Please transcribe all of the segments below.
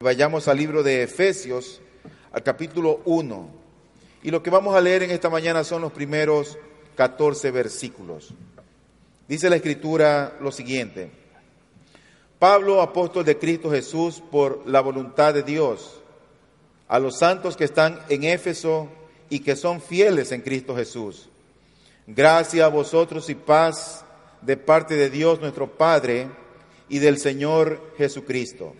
Vayamos al libro de Efesios, al capítulo 1. Y lo que vamos a leer en esta mañana son los primeros 14 versículos. Dice la escritura lo siguiente. Pablo, apóstol de Cristo Jesús, por la voluntad de Dios, a los santos que están en Éfeso y que son fieles en Cristo Jesús. Gracias a vosotros y paz de parte de Dios nuestro Padre y del Señor Jesucristo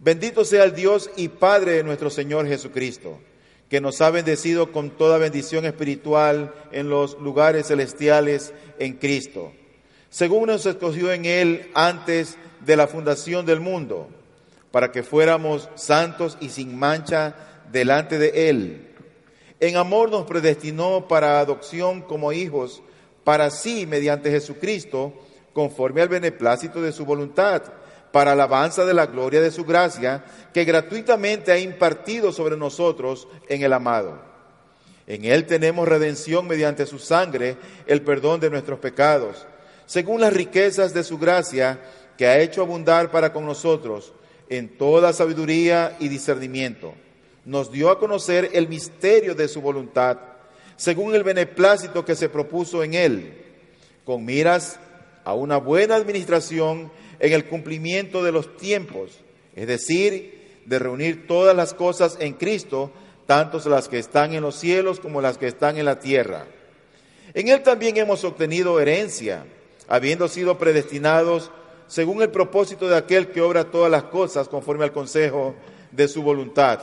Bendito sea el Dios y Padre de nuestro Señor Jesucristo, que nos ha bendecido con toda bendición espiritual en los lugares celestiales en Cristo, según nos escogió en Él antes de la fundación del mundo, para que fuéramos santos y sin mancha delante de Él. En amor nos predestinó para adopción como hijos, para sí, mediante Jesucristo, conforme al beneplácito de su voluntad para alabanza de la gloria de su gracia, que gratuitamente ha impartido sobre nosotros en el amado. En Él tenemos redención mediante su sangre, el perdón de nuestros pecados, según las riquezas de su gracia, que ha hecho abundar para con nosotros en toda sabiduría y discernimiento. Nos dio a conocer el misterio de su voluntad, según el beneplácito que se propuso en Él, con miras a una buena administración en el cumplimiento de los tiempos, es decir, de reunir todas las cosas en Cristo, tanto las que están en los cielos como las que están en la tierra. En Él también hemos obtenido herencia, habiendo sido predestinados según el propósito de aquel que obra todas las cosas conforme al consejo de su voluntad,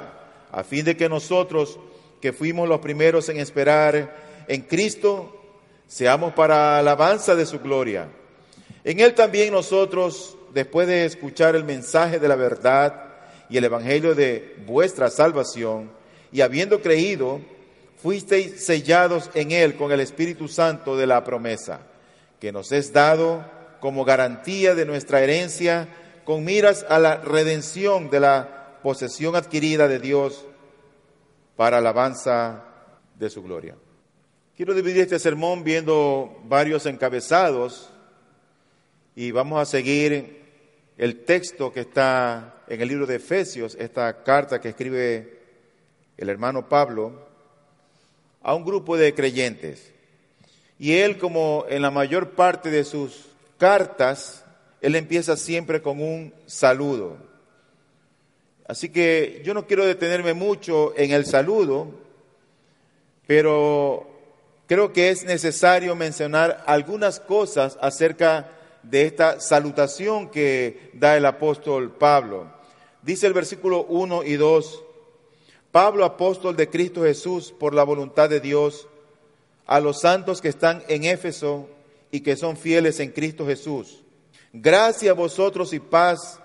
a fin de que nosotros, que fuimos los primeros en esperar en Cristo, seamos para alabanza de su gloria. En Él también nosotros, después de escuchar el mensaje de la verdad y el Evangelio de vuestra salvación, y habiendo creído, fuisteis sellados en Él con el Espíritu Santo de la promesa, que nos es dado como garantía de nuestra herencia, con miras a la redención de la posesión adquirida de Dios para alabanza de su gloria. Quiero dividir este sermón viendo varios encabezados y vamos a seguir el texto que está en el libro de Efesios, esta carta que escribe el hermano Pablo a un grupo de creyentes. Y él, como en la mayor parte de sus cartas, él empieza siempre con un saludo. Así que yo no quiero detenerme mucho en el saludo, pero creo que es necesario mencionar algunas cosas acerca de esta salutación que da el apóstol Pablo. Dice el versículo 1 y 2, Pablo, apóstol de Cristo Jesús, por la voluntad de Dios, a los santos que están en Éfeso y que son fieles en Cristo Jesús. Gracias a vosotros y paz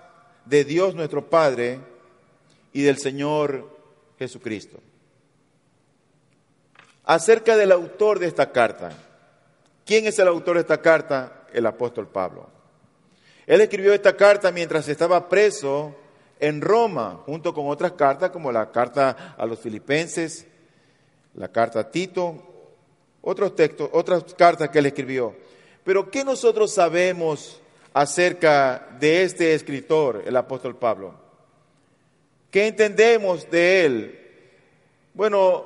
de Dios nuestro Padre y del Señor Jesucristo. Acerca del autor de esta carta. ¿Quién es el autor de esta carta? El apóstol Pablo. Él escribió esta carta mientras estaba preso en Roma, junto con otras cartas como la carta a los filipenses, la carta a Tito, otros textos, otras cartas que él escribió. Pero ¿qué nosotros sabemos acerca de este escritor, el apóstol Pablo? ¿Qué entendemos de él? Bueno,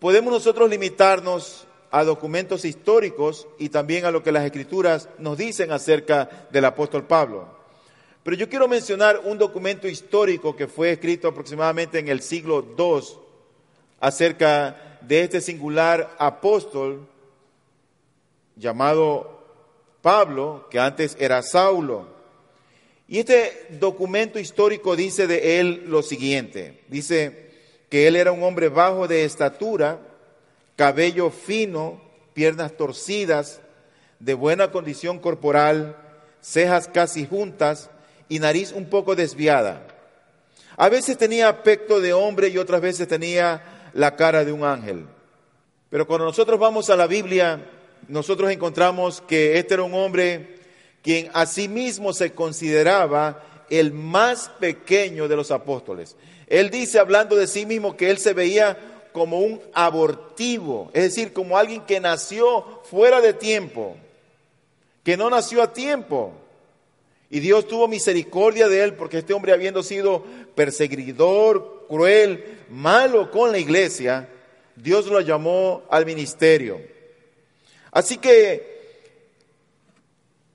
podemos nosotros limitarnos a documentos históricos y también a lo que las escrituras nos dicen acerca del apóstol Pablo. Pero yo quiero mencionar un documento histórico que fue escrito aproximadamente en el siglo II acerca de este singular apóstol llamado Pablo, que antes era Saulo. Y este documento histórico dice de él lo siguiente, dice que él era un hombre bajo de estatura, cabello fino, piernas torcidas, de buena condición corporal, cejas casi juntas y nariz un poco desviada. A veces tenía aspecto de hombre y otras veces tenía la cara de un ángel. Pero cuando nosotros vamos a la Biblia, nosotros encontramos que este era un hombre quien a sí mismo se consideraba el más pequeño de los apóstoles. Él dice, hablando de sí mismo, que él se veía como un abortivo, es decir, como alguien que nació fuera de tiempo, que no nació a tiempo. Y Dios tuvo misericordia de él porque este hombre habiendo sido perseguidor, cruel, malo con la iglesia, Dios lo llamó al ministerio. Así que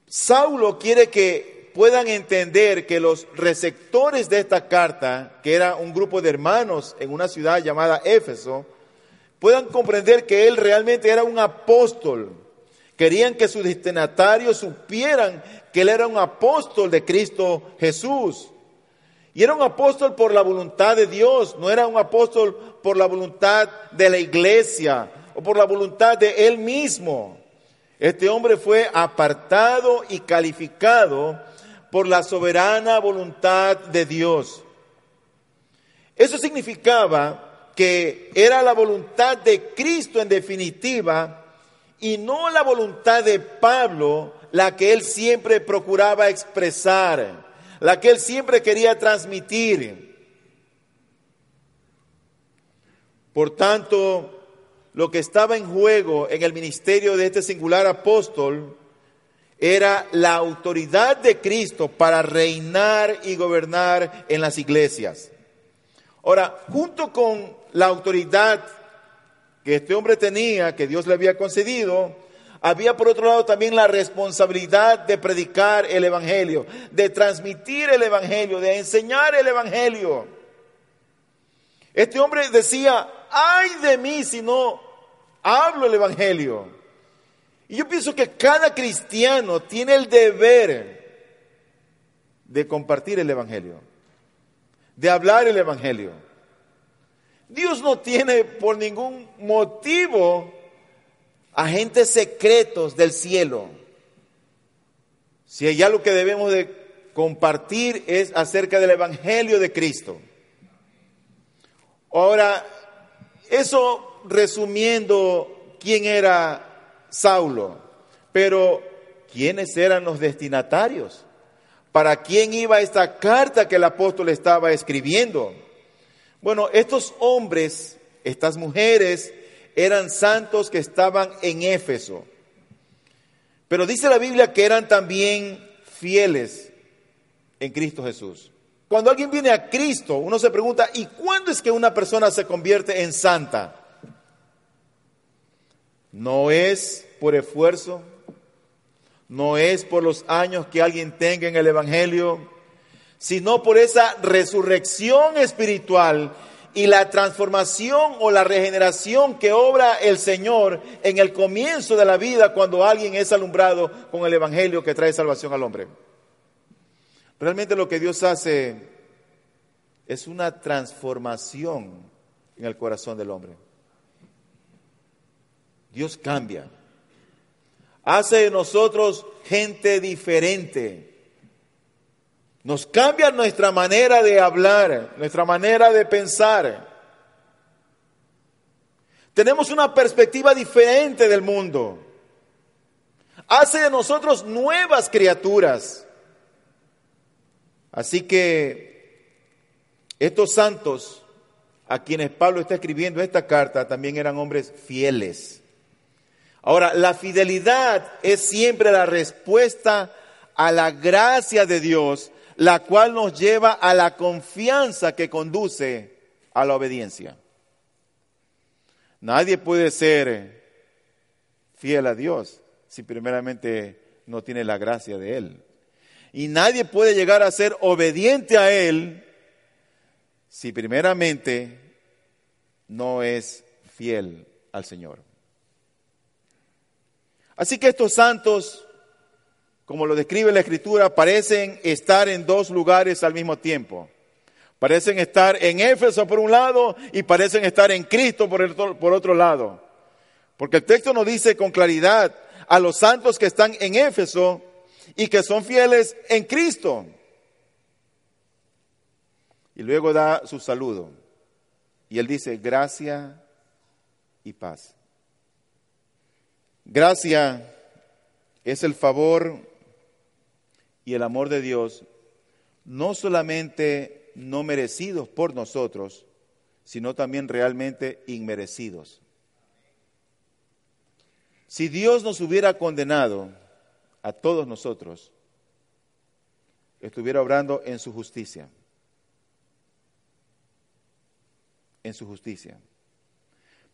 Saulo quiere que puedan entender que los receptores de esta carta, que era un grupo de hermanos en una ciudad llamada Éfeso, puedan comprender que él realmente era un apóstol. Querían que sus destinatarios supieran que él era un apóstol de Cristo Jesús. Y era un apóstol por la voluntad de Dios, no era un apóstol por la voluntad de la iglesia o por la voluntad de él mismo. Este hombre fue apartado y calificado por la soberana voluntad de Dios. Eso significaba que era la voluntad de Cristo en definitiva y no la voluntad de Pablo la que él siempre procuraba expresar, la que él siempre quería transmitir. Por tanto, lo que estaba en juego en el ministerio de este singular apóstol era la autoridad de Cristo para reinar y gobernar en las iglesias. Ahora, junto con la autoridad que este hombre tenía, que Dios le había concedido, había por otro lado también la responsabilidad de predicar el Evangelio, de transmitir el Evangelio, de enseñar el Evangelio. Este hombre decía, ay de mí si no hablo el Evangelio. Y yo pienso que cada cristiano tiene el deber de compartir el Evangelio, de hablar el Evangelio. Dios no tiene por ningún motivo agentes secretos del cielo. Si hay algo que debemos de compartir es acerca del Evangelio de Cristo. Ahora, eso resumiendo quién era Saulo, pero quiénes eran los destinatarios, para quién iba esta carta que el apóstol estaba escribiendo. Bueno, estos hombres, estas mujeres, eran santos que estaban en Éfeso. Pero dice la Biblia que eran también fieles en Cristo Jesús. Cuando alguien viene a Cristo, uno se pregunta, ¿y cuándo es que una persona se convierte en santa? No es por esfuerzo, no es por los años que alguien tenga en el Evangelio, sino por esa resurrección espiritual y la transformación o la regeneración que obra el Señor en el comienzo de la vida cuando alguien es alumbrado con el Evangelio que trae salvación al hombre. Realmente lo que Dios hace es una transformación en el corazón del hombre. Dios cambia. Hace de nosotros gente diferente. Nos cambia nuestra manera de hablar, nuestra manera de pensar. Tenemos una perspectiva diferente del mundo. Hace de nosotros nuevas criaturas. Así que estos santos a quienes Pablo está escribiendo esta carta también eran hombres fieles. Ahora, la fidelidad es siempre la respuesta a la gracia de Dios, la cual nos lleva a la confianza que conduce a la obediencia. Nadie puede ser fiel a Dios si primeramente no tiene la gracia de Él. Y nadie puede llegar a ser obediente a Él si primeramente no es fiel al Señor. Así que estos santos, como lo describe la Escritura, parecen estar en dos lugares al mismo tiempo. Parecen estar en Éfeso por un lado y parecen estar en Cristo por, por otro lado. Porque el texto nos dice con claridad a los santos que están en Éfeso y que son fieles en Cristo. Y luego da su saludo. Y él dice, gracia y paz. Gracia es el favor y el amor de Dios, no solamente no merecidos por nosotros, sino también realmente inmerecidos. Si Dios nos hubiera condenado a todos nosotros, estuviera obrando en su justicia. En su justicia.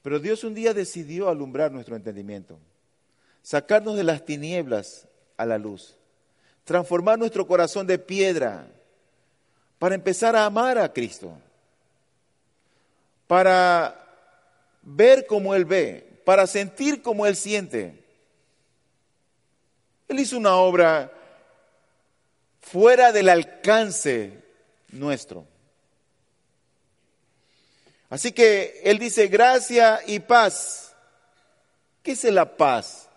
Pero Dios un día decidió alumbrar nuestro entendimiento, sacarnos de las tinieblas a la luz, transformar nuestro corazón de piedra para empezar a amar a Cristo, para ver como Él ve, para sentir como Él siente. Él hizo una obra fuera del alcance nuestro. Así que Él dice gracia y paz. ¿Qué es la paz?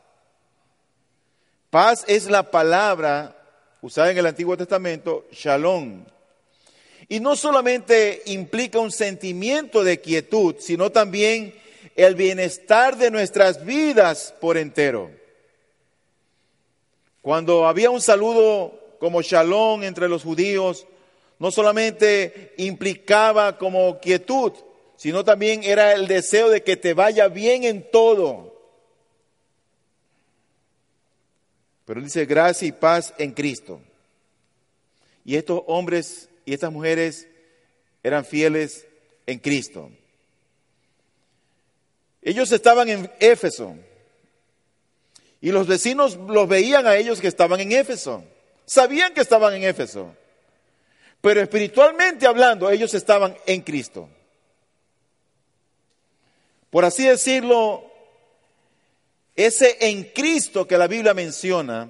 Paz es la palabra usada en el Antiguo Testamento, shalom. Y no solamente implica un sentimiento de quietud, sino también el bienestar de nuestras vidas por entero. Cuando había un saludo como shalom entre los judíos, no solamente implicaba como quietud, sino también era el deseo de que te vaya bien en todo. Pero dice gracia y paz en Cristo. Y estos hombres y estas mujeres eran fieles en Cristo. Ellos estaban en Éfeso y los vecinos los veían a ellos que estaban en Éfeso. Sabían que estaban en Éfeso. Pero espiritualmente hablando, ellos estaban en Cristo. Por así decirlo, ese en Cristo que la Biblia menciona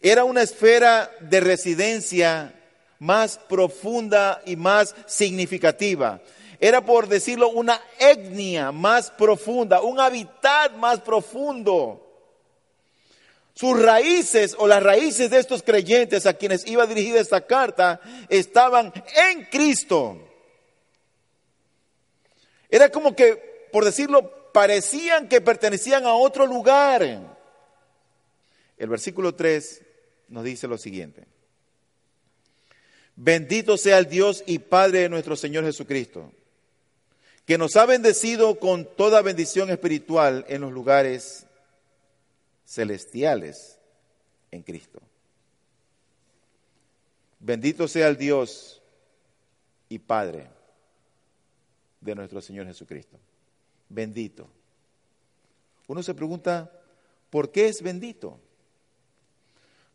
era una esfera de residencia más profunda y más significativa. Era, por decirlo, una etnia más profunda, un hábitat más profundo. Sus raíces o las raíces de estos creyentes a quienes iba dirigida esta carta estaban en Cristo. Era como que, por decirlo, parecían que pertenecían a otro lugar. El versículo 3 nos dice lo siguiente. Bendito sea el Dios y Padre de nuestro Señor Jesucristo, que nos ha bendecido con toda bendición espiritual en los lugares celestiales en Cristo. Bendito sea el Dios y Padre de nuestro Señor Jesucristo. Bendito. Uno se pregunta, ¿por qué es bendito?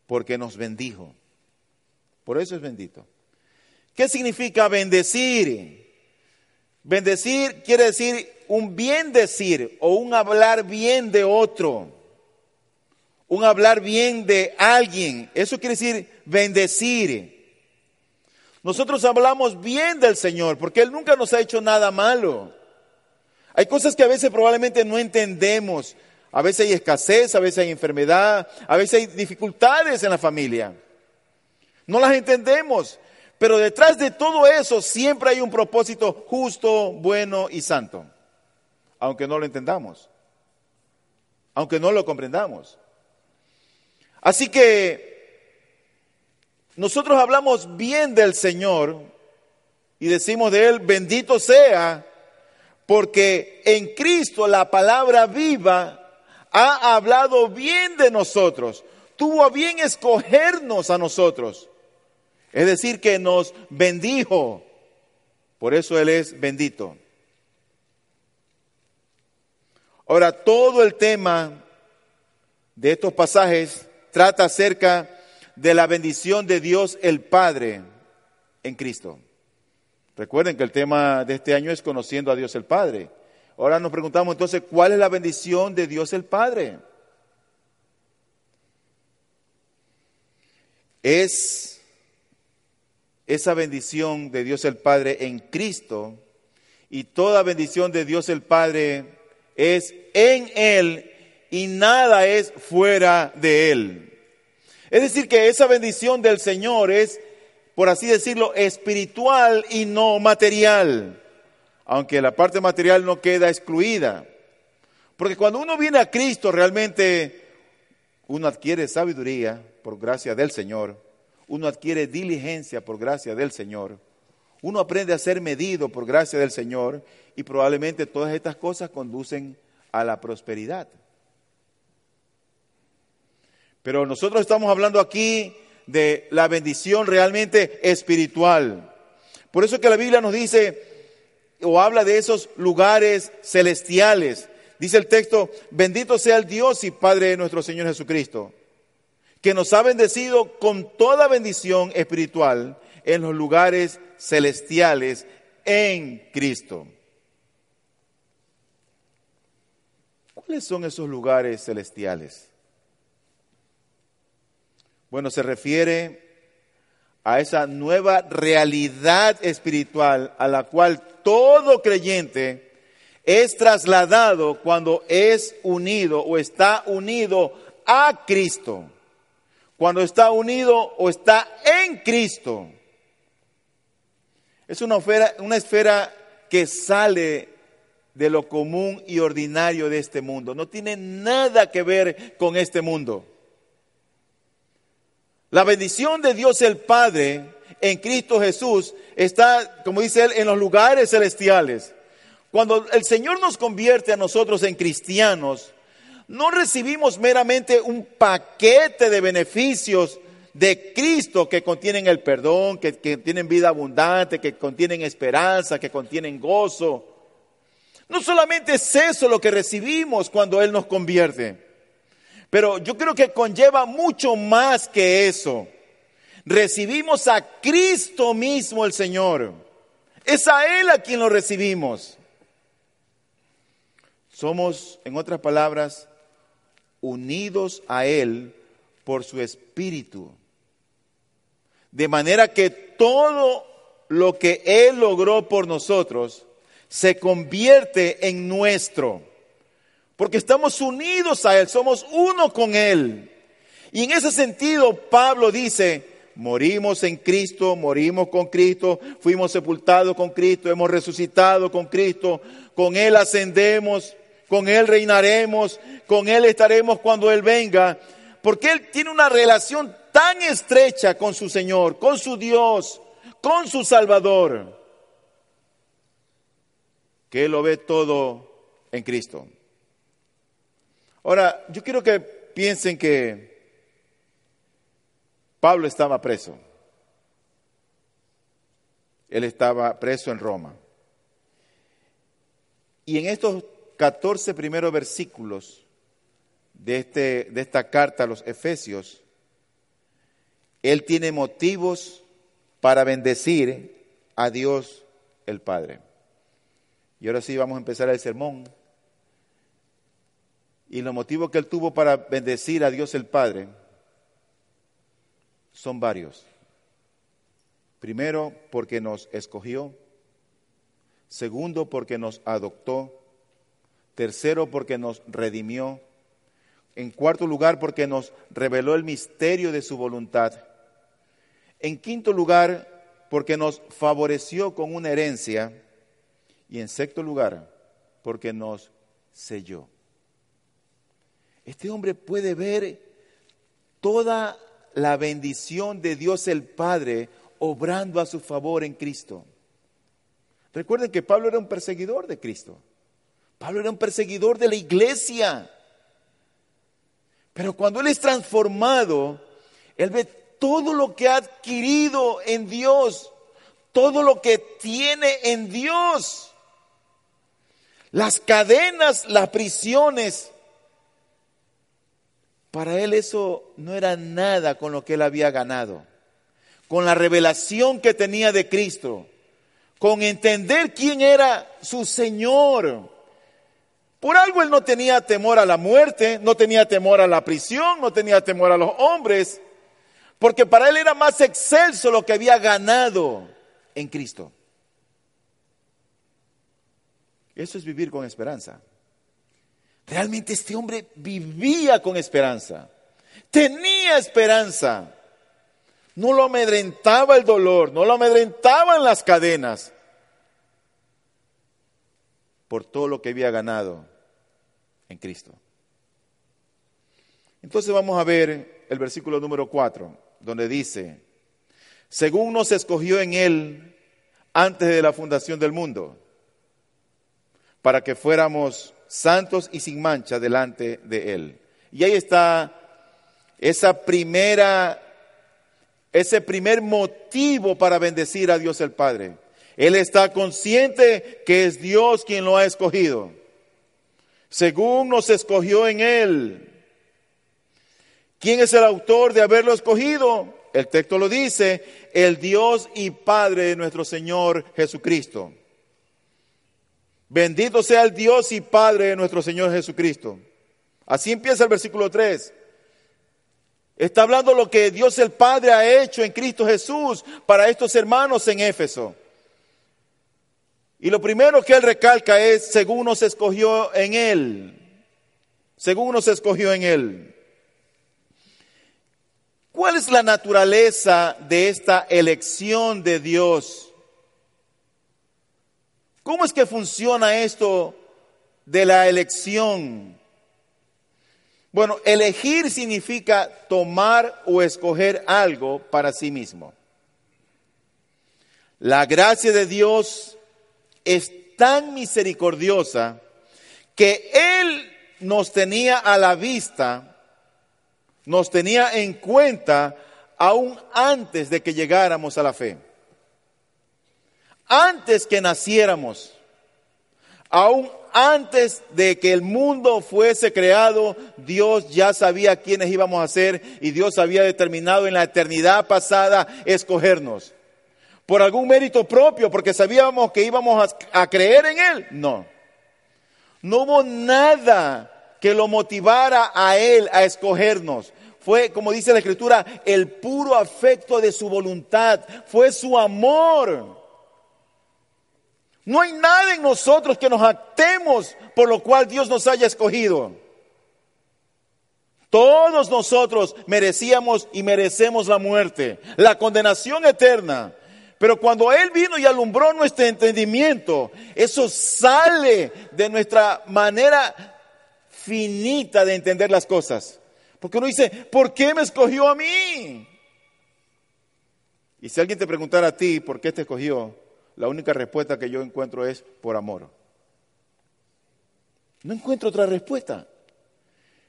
Porque nos bendijo. Por eso es bendito. ¿Qué significa bendecir? Bendecir quiere decir un bien decir o un hablar bien de otro. Un hablar bien de alguien. Eso quiere decir bendecir. Nosotros hablamos bien del Señor porque Él nunca nos ha hecho nada malo. Hay cosas que a veces probablemente no entendemos. A veces hay escasez, a veces hay enfermedad, a veces hay dificultades en la familia. No las entendemos, pero detrás de todo eso siempre hay un propósito justo, bueno y santo, aunque no lo entendamos, aunque no lo comprendamos. Así que nosotros hablamos bien del Señor y decimos de Él, bendito sea, porque en Cristo la palabra viva ha hablado bien de nosotros, tuvo bien escogernos a nosotros. Es decir, que nos bendijo. Por eso Él es bendito. Ahora, todo el tema de estos pasajes trata acerca de la bendición de Dios el Padre en Cristo. Recuerden que el tema de este año es conociendo a Dios el Padre. Ahora nos preguntamos entonces, ¿cuál es la bendición de Dios el Padre? Es esa bendición de Dios el Padre en Cristo y toda bendición de Dios el Padre es en Él y nada es fuera de Él. Es decir, que esa bendición del Señor es, por así decirlo, espiritual y no material, aunque la parte material no queda excluida. Porque cuando uno viene a Cristo realmente uno adquiere sabiduría por gracia del Señor uno adquiere diligencia por gracia del Señor, uno aprende a ser medido por gracia del Señor y probablemente todas estas cosas conducen a la prosperidad. Pero nosotros estamos hablando aquí de la bendición realmente espiritual. Por eso que la Biblia nos dice o habla de esos lugares celestiales. Dice el texto, bendito sea el Dios y Padre de nuestro Señor Jesucristo, que nos ha bendecido con toda bendición espiritual en los lugares celestiales en Cristo. ¿Cuáles son esos lugares celestiales? Bueno, se refiere a esa nueva realidad espiritual a la cual todo creyente es trasladado cuando es unido o está unido a Cristo. Cuando está unido o está en Cristo. Es una esfera, que sale de lo común y ordinario de este mundo. No tiene nada que ver con este mundo. La bendición de Dios el Padre en Cristo Jesús está, como dice él, en los lugares celestiales. Cuando el Señor nos convierte a nosotros en cristianos, no recibimos meramente un paquete de beneficios de Cristo que contienen el perdón, que, que tienen vida abundante, que contienen esperanza, que contienen gozo. No solamente es eso lo que recibimos cuando Él nos convierte. Pero yo creo que conlleva mucho más que eso. Recibimos a Cristo mismo el Señor. Es a Él a quien lo recibimos. Somos, en otras palabras, unidos a Él por su Espíritu. De manera que todo lo que Él logró por nosotros se convierte en nuestro porque estamos unidos a Él, somos uno con Él. Y en ese sentido, Pablo dice, morimos en Cristo, morimos con Cristo, fuimos sepultados con Cristo, hemos resucitado con Cristo, con Él ascendemos, con Él reinaremos, con Él estaremos cuando Él venga, porque Él tiene una relación tan estrecha con su Señor, con su Dios, con su Salvador, que Él lo ve todo en Cristo. Ahora, yo quiero que piensen que Pablo estaba preso. Él estaba preso en Roma. Y en estos 14 primeros versículos de, este, de esta carta a los Efesios, él tiene motivos para bendecir a Dios el Padre. Y ahora sí vamos a empezar el sermón. Y los motivos que él tuvo para bendecir a Dios el Padre son varios. Primero, porque nos escogió. Segundo, porque nos adoptó. Tercero, porque nos redimió. En cuarto lugar, porque nos reveló el misterio de su voluntad. En quinto lugar, porque nos favoreció con una herencia. Y en sexto lugar, porque nos selló. Este hombre puede ver toda la bendición de Dios el Padre obrando a su favor en Cristo. Recuerden que Pablo era un perseguidor de Cristo. Pablo era un perseguidor de la iglesia. Pero cuando él es transformado, él ve todo lo que ha adquirido en Dios, todo lo que tiene en Dios. Las cadenas, las prisiones, para él eso no era nada con lo que él había ganado. Con la revelación que tenía de Cristo, con entender quién era su Señor. Por algo él no tenía temor a la muerte, no tenía temor a la prisión, no tenía temor a los hombres, porque para él era más excelso lo que había ganado en Cristo. Eso es vivir con esperanza. Realmente este hombre vivía con esperanza, tenía esperanza. No lo amedrentaba el dolor, no lo amedrentaban las cadenas por todo lo que había ganado en Cristo. Entonces vamos a ver el versículo número 4, donde dice, según nos escogió en Él antes de la fundación del mundo, para que fuéramos santos y sin mancha delante de Él. Y ahí está esa primera ese primer motivo para bendecir a Dios el Padre. Él está consciente que es Dios quien lo ha escogido. Según nos escogió en Él. ¿Quién es el autor de haberlo escogido? El texto lo dice, el Dios y Padre de nuestro Señor Jesucristo. Bendito sea el Dios y Padre de nuestro Señor Jesucristo. Así empieza el versículo 3. Está hablando lo que Dios el Padre ha hecho en Cristo Jesús para estos hermanos en Éfeso. Y lo primero que él recalca es, según nos escogió en Él, según nos escogió en Él. ¿Cuál es la naturaleza de esta elección de Dios? ¿Cómo es que funciona esto de la elección? Bueno, elegir significa tomar o escoger algo para sí mismo. La gracia de Dios es tan misericordiosa que Él nos tenía a la vista, nos tenía en cuenta aún antes de que llegáramos a la fe. Antes que naciéramos, aún antes de que el mundo fuese creado, Dios ya sabía quiénes íbamos a ser y Dios había determinado en la eternidad pasada escogernos. ¿Por algún mérito propio? Porque sabíamos que íbamos a, creer en Él. No. No hubo nada que lo motivara a Él a escogernos. Fue, como dice la Escritura, el puro afecto de su voluntad. Fue su amor. No hay nada en nosotros que nos actemos por lo cual Dios nos haya escogido. Todos nosotros merecíamos y merecemos la muerte, la condenación eterna. Pero cuando Él vino y alumbró nuestro entendimiento, eso sale de nuestra manera finita de entender las cosas. Porque uno dice, ¿por qué me escogió a mí? Y si alguien te preguntara a ti, ¿por qué te escogió? La única respuesta que yo encuentro es por amor. No encuentro otra respuesta.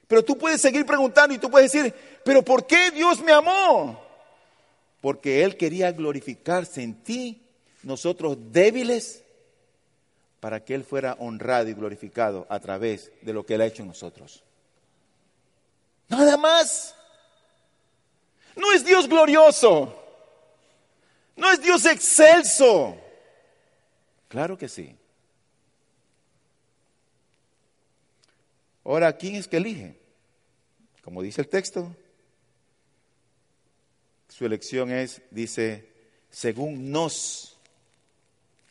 Pero tú puedes seguir preguntando y tú puedes decir, pero ¿por qué Dios me amó? Porque Él quería glorificarse en ti, nosotros débiles, para que Él fuera honrado y glorificado a través de lo que Él ha hecho en nosotros. Nada más. No es Dios glorioso. No es Dios excelso. Claro que sí. Ahora, ¿quién es que elige? Como dice el texto, su elección es, dice, según nos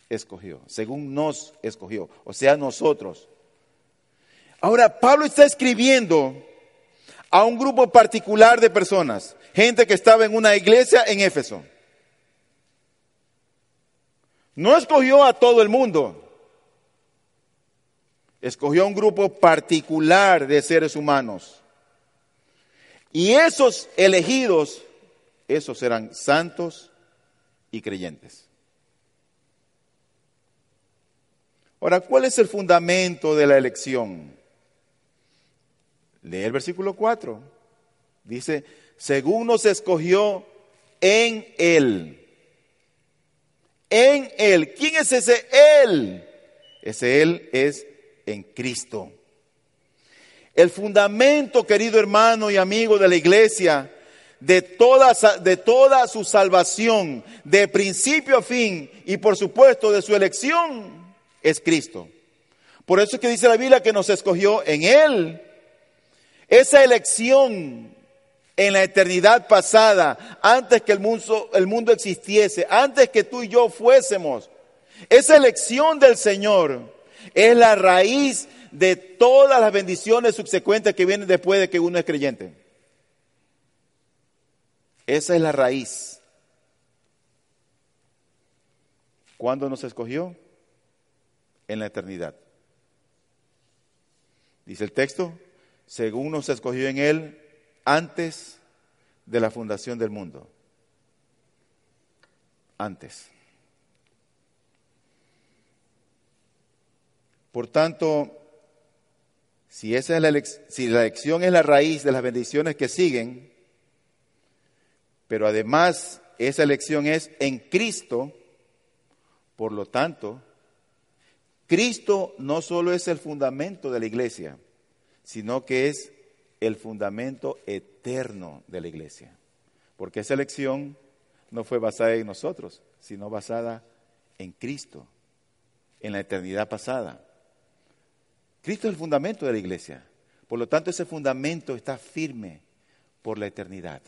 escogió, según nos escogió, o sea, nosotros. Ahora, Pablo está escribiendo a un grupo particular de personas, gente que estaba en una iglesia en Éfeso. No escogió a todo el mundo. Escogió a un grupo particular de seres humanos. Y esos elegidos, esos eran santos y creyentes. Ahora, ¿cuál es el fundamento de la elección? Lee el versículo 4. Dice, según nos escogió en Él en Él. ¿Quién es ese Él? Ese Él es en Cristo. El fundamento, querido hermano y amigo de la iglesia, de toda, de toda su salvación, de principio a fin y por supuesto de su elección, es Cristo. Por eso es que dice la Biblia que nos escogió en Él. Esa elección en la eternidad pasada, antes que el mundo, existiese, antes que tú y yo fuésemos. Esa elección del Señor es la raíz de todas las bendiciones subsecuentes que vienen después de que uno es creyente. Esa es la raíz. ¿Cuándo nos escogió? En la eternidad. Dice el texto, según nos escogió en Él antes de la fundación del mundo. Antes. Por tanto, si, esa es la, si la elección es la raíz de las bendiciones que siguen, Pero además, esa elección es en Cristo, por lo tanto, Cristo no solo es el fundamento de la iglesia, sino que es el fundamento eterno de la iglesia. Porque esa elección no fue basada en nosotros, sino basada en Cristo, en la eternidad pasada. Cristo es el fundamento de la iglesia. Por lo tanto, ese fundamento está firme por la eternidad.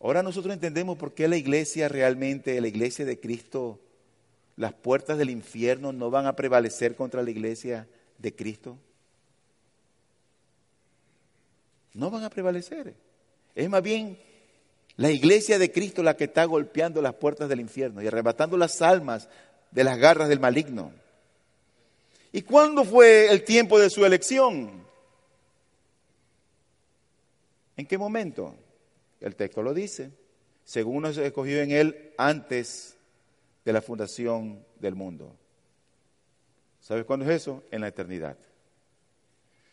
Ahora nosotros entendemos por qué la iglesia realmente, la iglesia de Cristo, las puertas del infierno no van a prevalecer contra la iglesia de Cristo. No van a prevalecer. Es más bien la iglesia de Cristo la que está golpeando las puertas del infierno y arrebatando las almas de las garras del maligno. ¿Y cuándo fue el tiempo de su elección? ¿En qué momento? El texto lo dice. Según nos escogió en él antes de la fundación del mundo. ¿Sabes cuándo es eso? En la eternidad.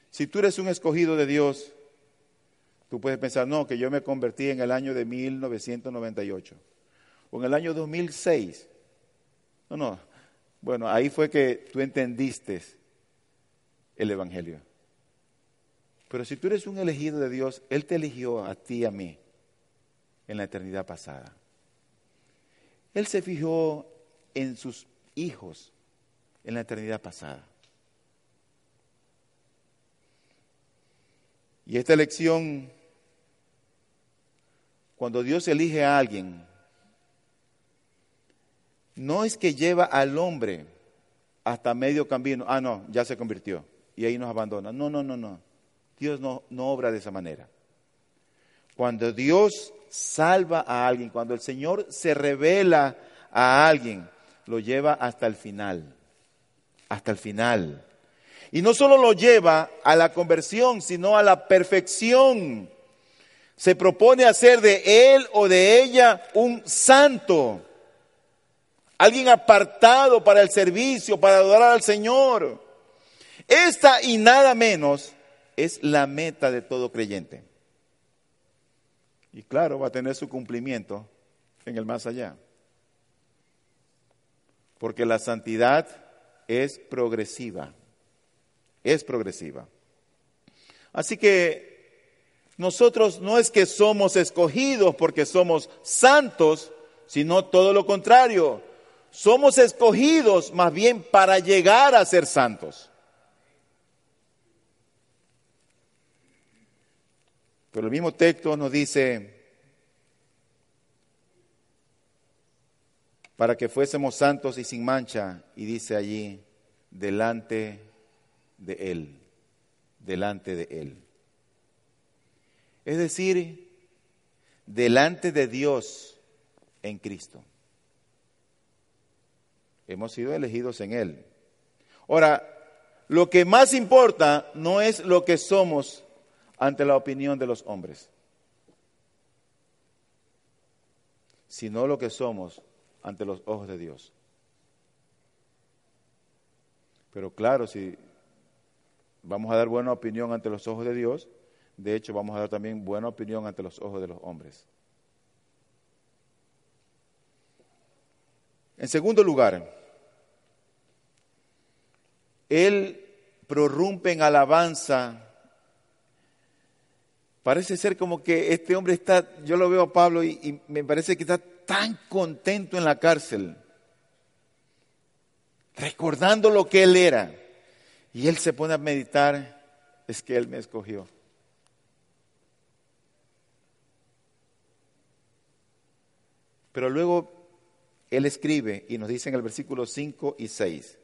Si tú eres un escogido de Dios, tú puedes pensar, no, que yo me convertí en el año de 1998 o en el año 2006. No, no. Bueno, ahí fue que tú entendiste el Evangelio. Pero si tú eres un elegido de Dios, Él te eligió a ti y a mí en la eternidad pasada. Él se fijó en sus hijos en la eternidad pasada. Y esta elección, cuando Dios elige a alguien, no es que lleva al hombre hasta medio camino, ah, no, ya se convirtió y ahí nos abandona. No, no, no, no. Dios no, no obra de esa manera. Cuando Dios salva a alguien, cuando el Señor se revela a alguien, lo lleva hasta el final, hasta el final. Y no solo lo lleva a la conversión, sino a la perfección. Se propone hacer de él o de ella un santo, alguien apartado para el servicio, para adorar al Señor. Esta y nada menos es la meta de todo creyente. Y claro, va a tener su cumplimiento en el más allá. Porque la santidad es progresiva, es progresiva. Así que nosotros no es que somos escogidos porque somos santos, sino todo lo contrario. Somos escogidos más bien para llegar a ser santos. Pero el mismo texto nos dice, para que fuésemos santos y sin mancha, y dice allí, delante de Él, delante de Él. Es decir, delante de Dios en Cristo. Hemos sido elegidos en Él. Ahora, lo que más importa no es lo que somos, ante la opinión de los hombres, sino lo que somos ante los ojos de Dios. Pero claro, si vamos a dar buena opinión ante los ojos de Dios, de hecho vamos a dar también buena opinión ante los ojos de los hombres. En segundo lugar, Él prorrumpe en alabanza Parece ser como que este hombre está, yo lo veo a Pablo y, me parece que está tan contento en la cárcel, recordando lo que él era. Y él se pone a meditar, es que él me escogió. Pero luego él escribe y nos dice en el versículo 5 y 6,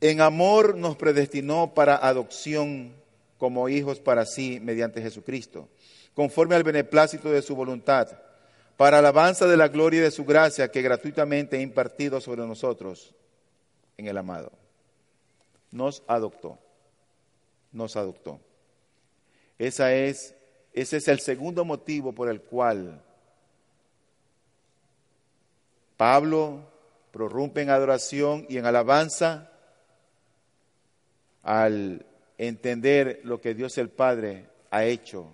en amor nos predestinó para adopción como hijos para sí mediante Jesucristo, conforme al beneplácito de su voluntad, para alabanza de la gloria de su gracia que gratuitamente ha impartido sobre nosotros en el amado. Nos adoptó, nos adoptó. Esa es, ese es el segundo motivo por el cual Pablo prorrumpe en adoración y en alabanza al entender lo que Dios el Padre ha hecho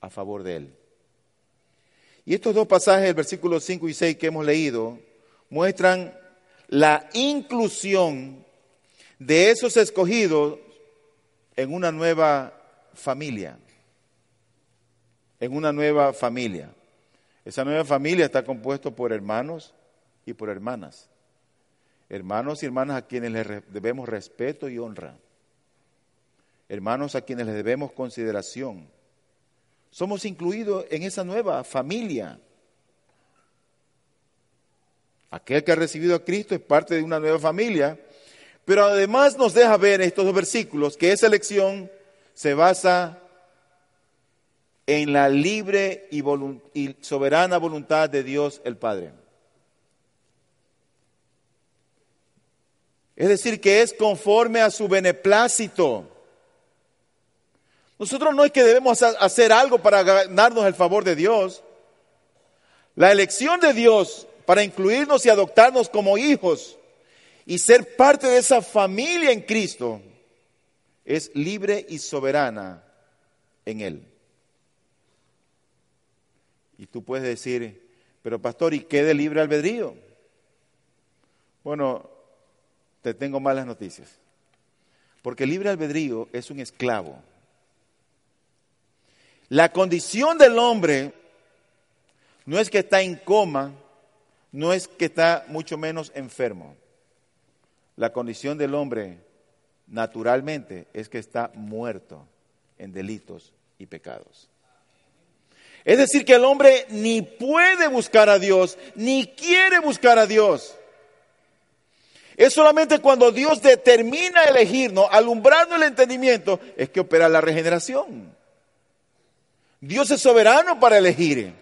a favor de él. Y estos dos pasajes, el versículo 5 y 6 que hemos leído, muestran la inclusión de esos escogidos en una nueva familia. En una nueva familia. Esa nueva familia está compuesta por hermanos y por hermanas. Hermanos y hermanas a quienes les debemos respeto y honra. Hermanos a quienes les debemos consideración. Somos incluidos en esa nueva familia. Aquel que ha recibido a Cristo es parte de una nueva familia, pero además nos deja ver en estos dos versículos que esa elección se basa en la libre y, y soberana voluntad de Dios el Padre. Es decir, que es conforme a su beneplácito. Nosotros no es que debemos hacer algo para ganarnos el favor de Dios. La elección de Dios para incluirnos y adoptarnos como hijos y ser parte de esa familia en Cristo es libre y soberana en Él. Y tú puedes decir, pero pastor, ¿y qué de libre albedrío? Bueno, te tengo malas noticias. Porque libre albedrío es un esclavo. La condición del hombre no es que está en coma, no es que está mucho menos enfermo. La condición del hombre naturalmente es que está muerto en delitos y pecados. Es decir, que el hombre ni puede buscar a Dios, ni quiere buscar a Dios. Es solamente cuando Dios determina elegirnos, alumbrando el entendimiento, es que opera la regeneración. Dios es soberano para elegir.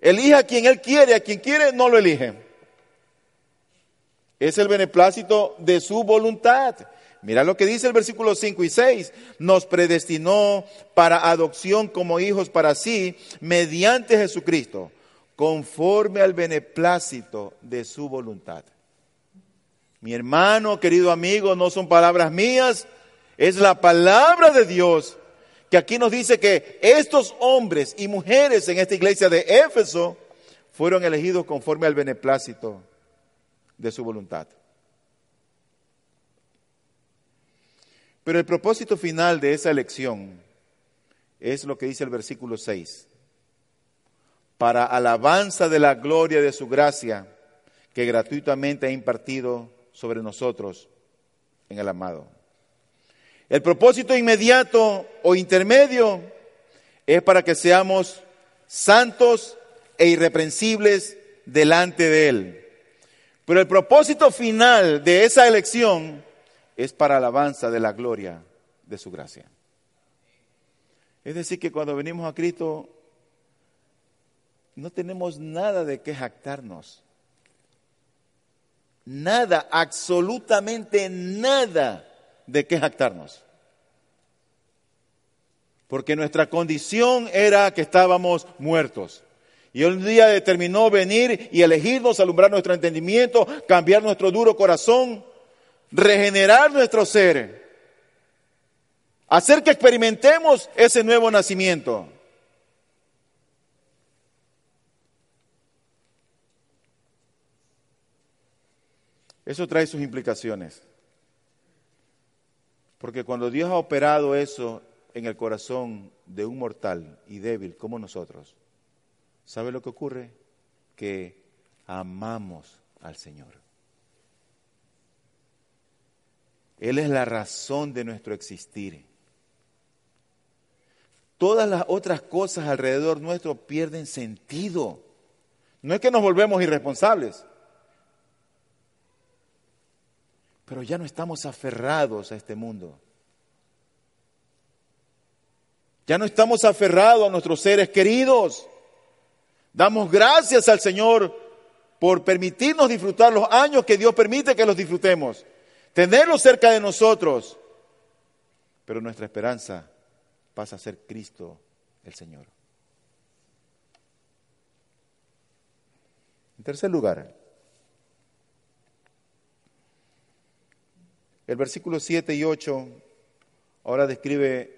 Elige a quien Él quiere, a quien quiere no lo elige. Es el beneplácito de su voluntad. Mira lo que dice el versículo 5 y 6. Nos predestinó para adopción como hijos para sí mediante Jesucristo, conforme al beneplácito de su voluntad. Mi hermano, querido amigo, no son palabras mías, es la palabra de Dios que aquí nos dice que estos hombres y mujeres en esta iglesia de Éfeso fueron elegidos conforme al beneplácito de su voluntad. Pero el propósito final de esa elección es lo que dice el versículo 6. Para alabanza de la gloria de su gracia que gratuitamente ha impartido sobre nosotros en el amado. El propósito inmediato o intermedio es para que seamos santos e irreprensibles delante de Él. Pero el propósito final de esa elección es para alabanza de la gloria de su gracia. Es decir, que cuando venimos a Cristo no tenemos nada de qué jactarnos nada, absolutamente nada de qué jactarnos. Porque nuestra condición era que estábamos muertos. Y un día determinó venir y elegirnos, alumbrar nuestro entendimiento, cambiar nuestro duro corazón, regenerar nuestro ser, hacer que experimentemos ese nuevo nacimiento. Eso trae sus implicaciones. Porque cuando Dios ha operado eso en el corazón de un mortal y débil como nosotros, ¿sabe lo que ocurre? Que amamos al Señor. Él es la razón de nuestro existir. Todas las otras cosas alrededor nuestro pierden sentido. No es que nos volvemos irresponsables. Pero ya no estamos aferrados a este mundo. Ya no estamos aferrados a nuestros seres queridos. Damos gracias al Señor por permitirnos disfrutar los años que Dios permite que los disfrutemos, tenerlos cerca de nosotros. Pero nuestra esperanza pasa a ser Cristo el Señor. En tercer lugar, El versículo 7 y 8 ahora describe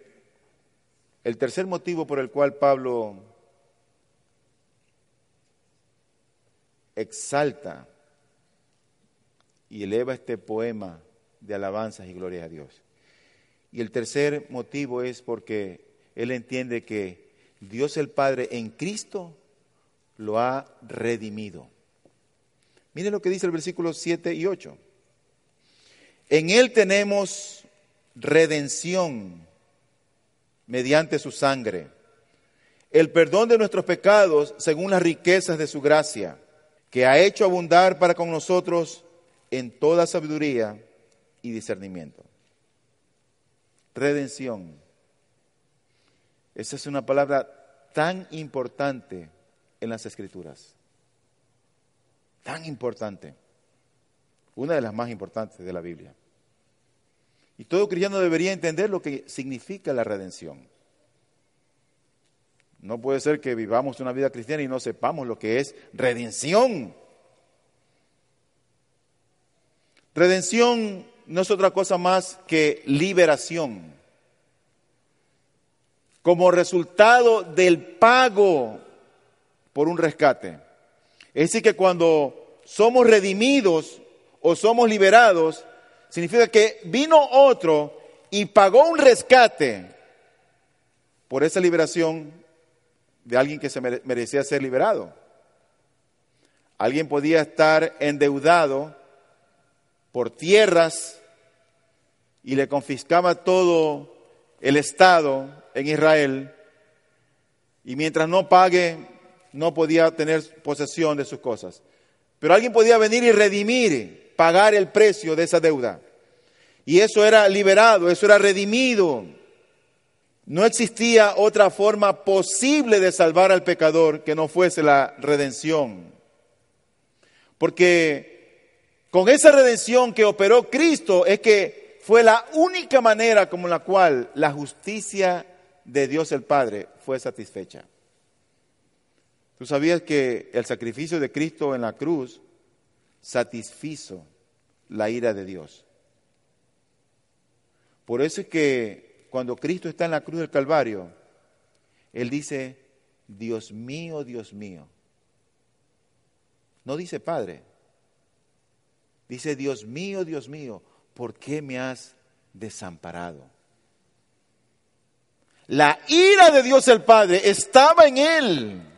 el tercer motivo por el cual Pablo exalta y eleva este poema de alabanzas y gloria a Dios. Y el tercer motivo es porque él entiende que Dios el Padre en Cristo lo ha redimido. Mire lo que dice el versículo 7 y 8. En Él tenemos redención mediante su sangre, el perdón de nuestros pecados según las riquezas de su gracia, que ha hecho abundar para con nosotros en toda sabiduría y discernimiento. Redención. Esa es una palabra tan importante en las escrituras. Tan importante. Una de las más importantes de la Biblia. Y todo cristiano debería entender lo que significa la redención. No puede ser que vivamos una vida cristiana y no sepamos lo que es redención. Redención no es otra cosa más que liberación. Como resultado del pago por un rescate. Es decir, que cuando somos redimidos o somos liberados, significa que vino otro y pagó un rescate por esa liberación de alguien que se merecía ser liberado. Alguien podía estar endeudado por tierras y le confiscaba todo el Estado en Israel y mientras no pague no podía tener posesión de sus cosas. Pero alguien podía venir y redimir, pagar el precio de esa deuda. Y eso era liberado, eso era redimido. No existía otra forma posible de salvar al pecador que no fuese la redención. Porque con esa redención que operó Cristo es que fue la única manera como la cual la justicia de Dios el Padre fue satisfecha. ¿Tú sabías que el sacrificio de Cristo en la cruz satisfizo la ira de Dios? Por eso es que cuando Cristo está en la cruz del Calvario, Él dice, Dios mío, Dios mío. No dice Padre, dice, Dios mío, Dios mío, ¿por qué me has desamparado? La ira de Dios el Padre estaba en Él.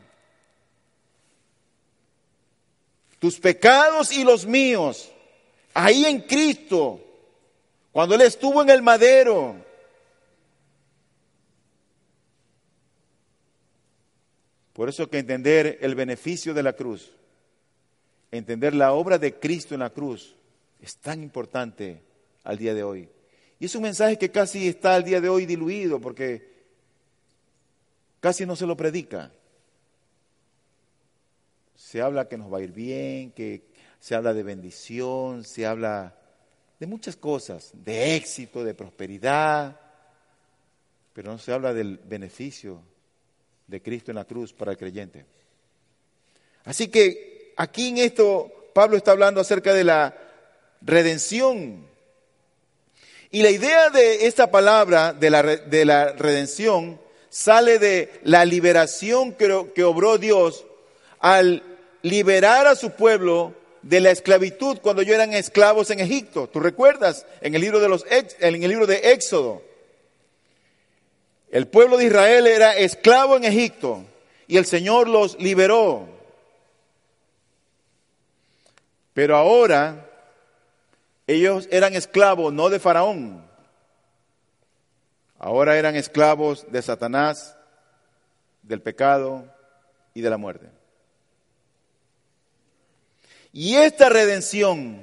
Tus pecados y los míos, ahí en Cristo, cuando Él estuvo en el madero. Por eso que entender el beneficio de la cruz, entender la obra de Cristo en la cruz, es tan importante al día de hoy. Y es un mensaje que casi está al día de hoy diluido porque casi no se lo predica se habla que nos va a ir bien, que se habla de bendición, se habla de muchas cosas, de éxito, de prosperidad, pero no se habla del beneficio de Cristo en la cruz para el creyente. Así que aquí en esto Pablo está hablando acerca de la redención. Y la idea de esta palabra, de la, de la redención, sale de la liberación que, que obró Dios al liberar a su pueblo de la esclavitud cuando ellos eran esclavos en Egipto. ¿Tú recuerdas? En el libro de, los, en el libro de Éxodo. El pueblo de Israel era esclavo en Egipto y el Señor los liberó. Pero ahora ellos eran esclavos no de Faraón, ahora eran esclavos de Satanás, del pecado y de la muerte. Y esta redención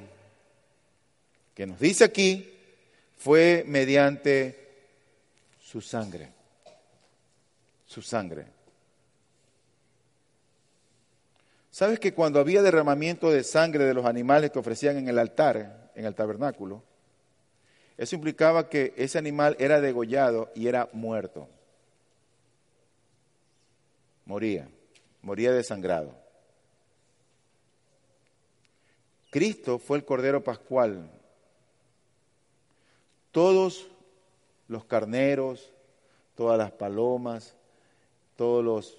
que nos dice aquí fue mediante su sangre. Su sangre. ¿Sabes que cuando había derramamiento de sangre de los animales que ofrecían en el altar, en el tabernáculo, eso implicaba que ese animal era degollado y era muerto? Moría, moría desangrado. Cristo fue el Cordero Pascual. Todos los carneros, todas las palomas, todos los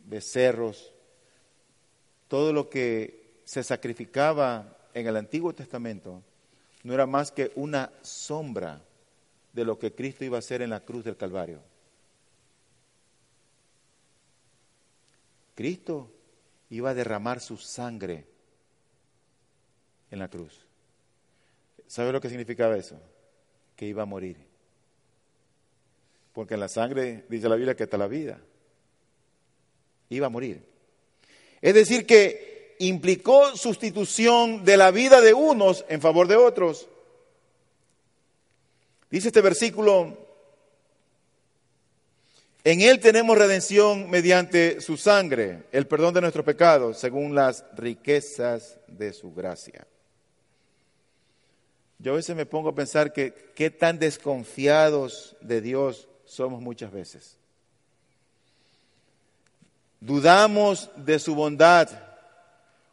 becerros, todo lo que se sacrificaba en el Antiguo Testamento no era más que una sombra de lo que Cristo iba a hacer en la cruz del Calvario. Cristo iba a derramar su sangre en la cruz. ¿Sabe lo que significaba eso? Que iba a morir. Porque en la sangre, dice la Biblia, que está la vida. Iba a morir. Es decir, que implicó sustitución de la vida de unos en favor de otros. Dice este versículo, en Él tenemos redención mediante su sangre, el perdón de nuestros pecados, según las riquezas de su gracia. Yo a veces me pongo a pensar que qué tan desconfiados de Dios somos muchas veces. Dudamos de su bondad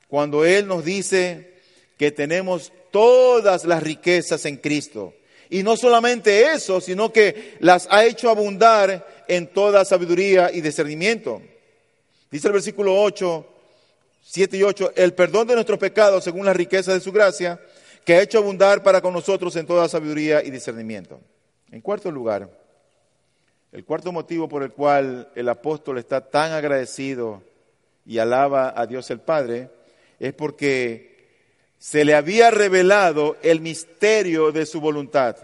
cuando Él nos dice que tenemos todas las riquezas en Cristo. Y no solamente eso, sino que las ha hecho abundar en toda sabiduría y discernimiento. Dice el versículo 8, 7 y 8, el perdón de nuestros pecados según la riqueza de su gracia que ha hecho abundar para con nosotros en toda sabiduría y discernimiento. En cuarto lugar, el cuarto motivo por el cual el apóstol está tan agradecido y alaba a Dios el Padre es porque se le había revelado el misterio de su voluntad.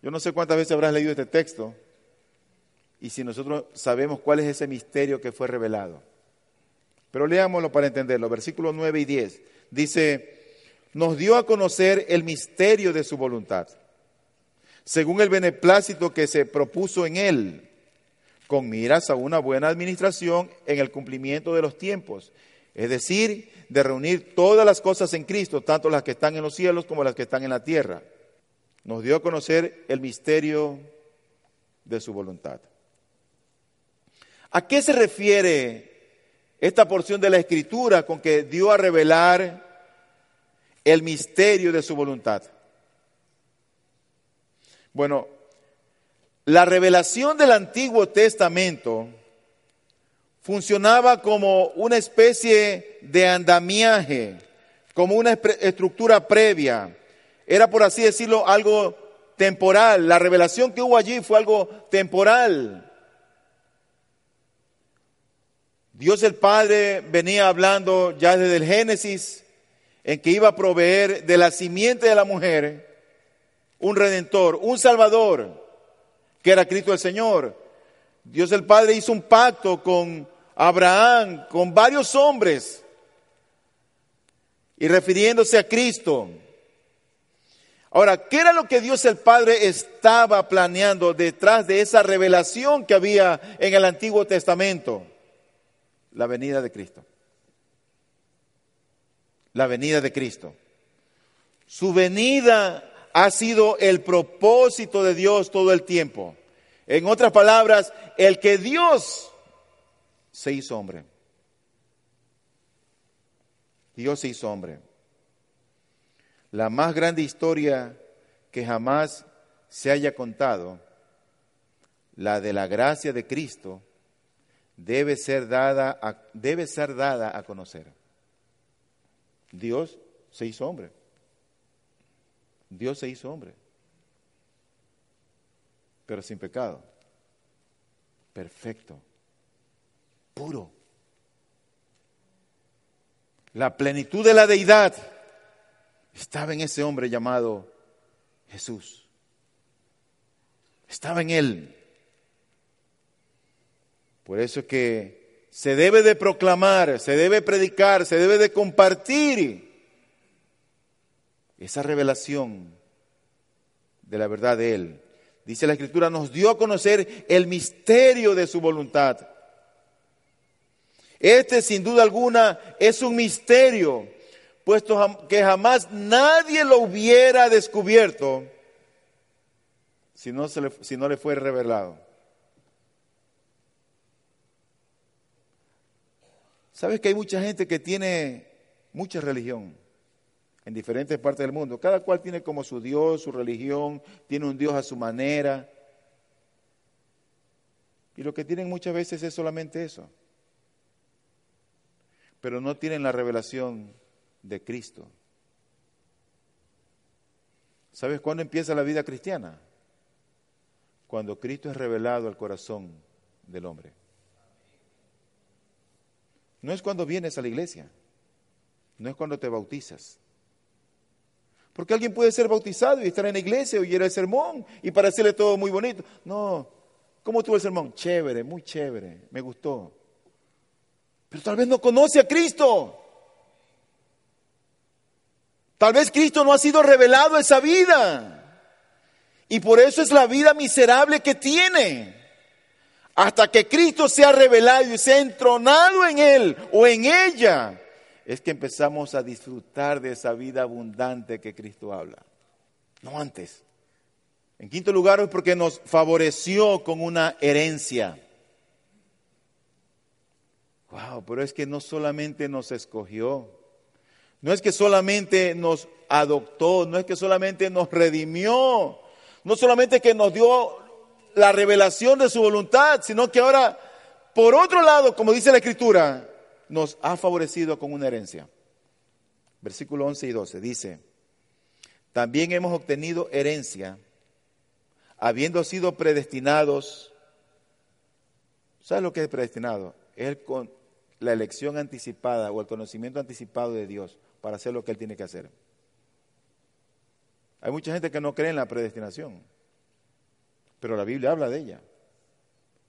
Yo no sé cuántas veces habrás leído este texto y si nosotros sabemos cuál es ese misterio que fue revelado. Pero leámoslo para entenderlo. Versículos 9 y 10 dice, nos dio a conocer el misterio de su voluntad, según el beneplácito que se propuso en él, con miras a una buena administración en el cumplimiento de los tiempos, es decir, de reunir todas las cosas en Cristo, tanto las que están en los cielos como las que están en la tierra. Nos dio a conocer el misterio de su voluntad. ¿A qué se refiere esta porción de la Escritura con que dio a revelar el misterio de su voluntad. Bueno, la revelación del Antiguo Testamento funcionaba como una especie de andamiaje, como una estructura previa. Era, por así decirlo, algo temporal. La revelación que hubo allí fue algo temporal. Dios el Padre venía hablando ya desde el Génesis en que iba a proveer de la simiente de la mujer un redentor, un salvador, que era Cristo el Señor. Dios el Padre hizo un pacto con Abraham, con varios hombres, y refiriéndose a Cristo. Ahora, ¿qué era lo que Dios el Padre estaba planeando detrás de esa revelación que había en el Antiguo Testamento? La venida de Cristo la venida de Cristo. Su venida ha sido el propósito de Dios todo el tiempo. En otras palabras, el que Dios se hizo hombre. Dios se hizo hombre. La más grande historia que jamás se haya contado, la de la gracia de Cristo, debe ser dada a, debe ser dada a conocer. Dios se hizo hombre. Dios se hizo hombre. Pero sin pecado. Perfecto. Puro. La plenitud de la deidad estaba en ese hombre llamado Jesús. Estaba en él. Por eso es que se debe de proclamar, se debe predicar, se debe de compartir esa revelación de la verdad de Él. Dice la Escritura, nos dio a conocer el misterio de su voluntad. Este sin duda alguna es un misterio, puesto que jamás nadie lo hubiera descubierto si no, se le, si no le fue revelado. ¿Sabes que hay mucha gente que tiene mucha religión en diferentes partes del mundo? Cada cual tiene como su Dios, su religión, tiene un Dios a su manera. Y lo que tienen muchas veces es solamente eso. pero no tienen la revelación de Cristo. ¿Sabes cuándo empieza la vida cristiana? Cuando Cristo es revelado al corazón del hombre. No es cuando vienes a la iglesia, no es cuando te bautizas. Porque alguien puede ser bautizado y estar en la iglesia, oír el sermón y parecerle todo muy bonito. No, ¿cómo tuvo el sermón? Chévere, muy chévere, me gustó. Pero tal vez no conoce a Cristo. Tal vez Cristo no ha sido revelado esa vida. Y por eso es la vida miserable que tiene. Hasta que Cristo sea revelado y sea entronado en él o en ella, es que empezamos a disfrutar de esa vida abundante que Cristo habla. No antes. En quinto lugar, es porque nos favoreció con una herencia. Wow, pero es que no solamente nos escogió, no es que solamente nos adoptó, no es que solamente nos redimió, no solamente que nos dio la revelación de su voluntad, sino que ahora, por otro lado, como dice la Escritura, nos ha favorecido con una herencia. Versículo 11 y 12 dice, también hemos obtenido herencia, habiendo sido predestinados. ¿Sabes lo que es predestinado? Es con la elección anticipada o el conocimiento anticipado de Dios para hacer lo que Él tiene que hacer. Hay mucha gente que no cree en la predestinación, pero la Biblia habla de ella.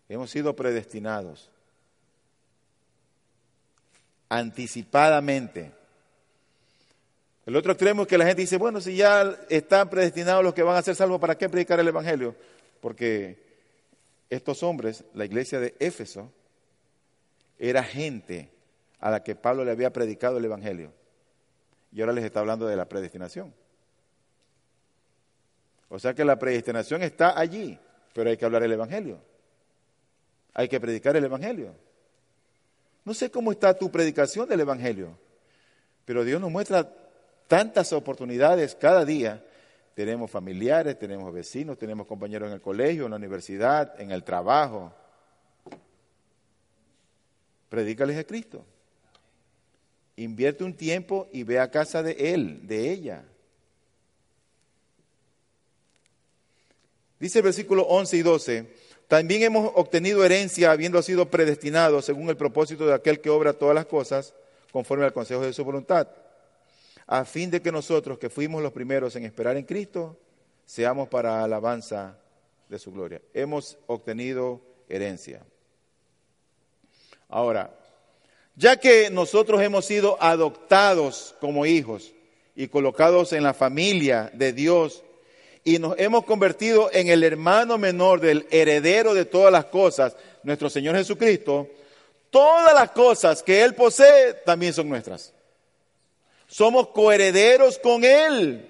Hemos sido predestinados anticipadamente. El otro extremo es que la gente dice, bueno, si ya están predestinados los que van a ser salvos, ¿para qué predicar el Evangelio? Porque estos hombres, la iglesia de Éfeso, era gente a la que Pablo le había predicado el Evangelio. Y ahora les está hablando de la predestinación. O sea que la predestinación está allí, pero hay que hablar el Evangelio. Hay que predicar el Evangelio. No sé cómo está tu predicación del Evangelio, pero Dios nos muestra tantas oportunidades cada día. Tenemos familiares, tenemos vecinos, tenemos compañeros en el colegio, en la universidad, en el trabajo. Predícales a Cristo. Invierte un tiempo y ve a casa de Él, de ella. Dice el versículo 11 y 12, también hemos obtenido herencia habiendo sido predestinados según el propósito de aquel que obra todas las cosas conforme al consejo de su voluntad, a fin de que nosotros que fuimos los primeros en esperar en Cristo, seamos para alabanza de su gloria. Hemos obtenido herencia. Ahora, ya que nosotros hemos sido adoptados como hijos y colocados en la familia de Dios y nos hemos convertido en el hermano menor del heredero de todas las cosas, nuestro Señor Jesucristo, todas las cosas que Él posee también son nuestras. Somos coherederos con Él.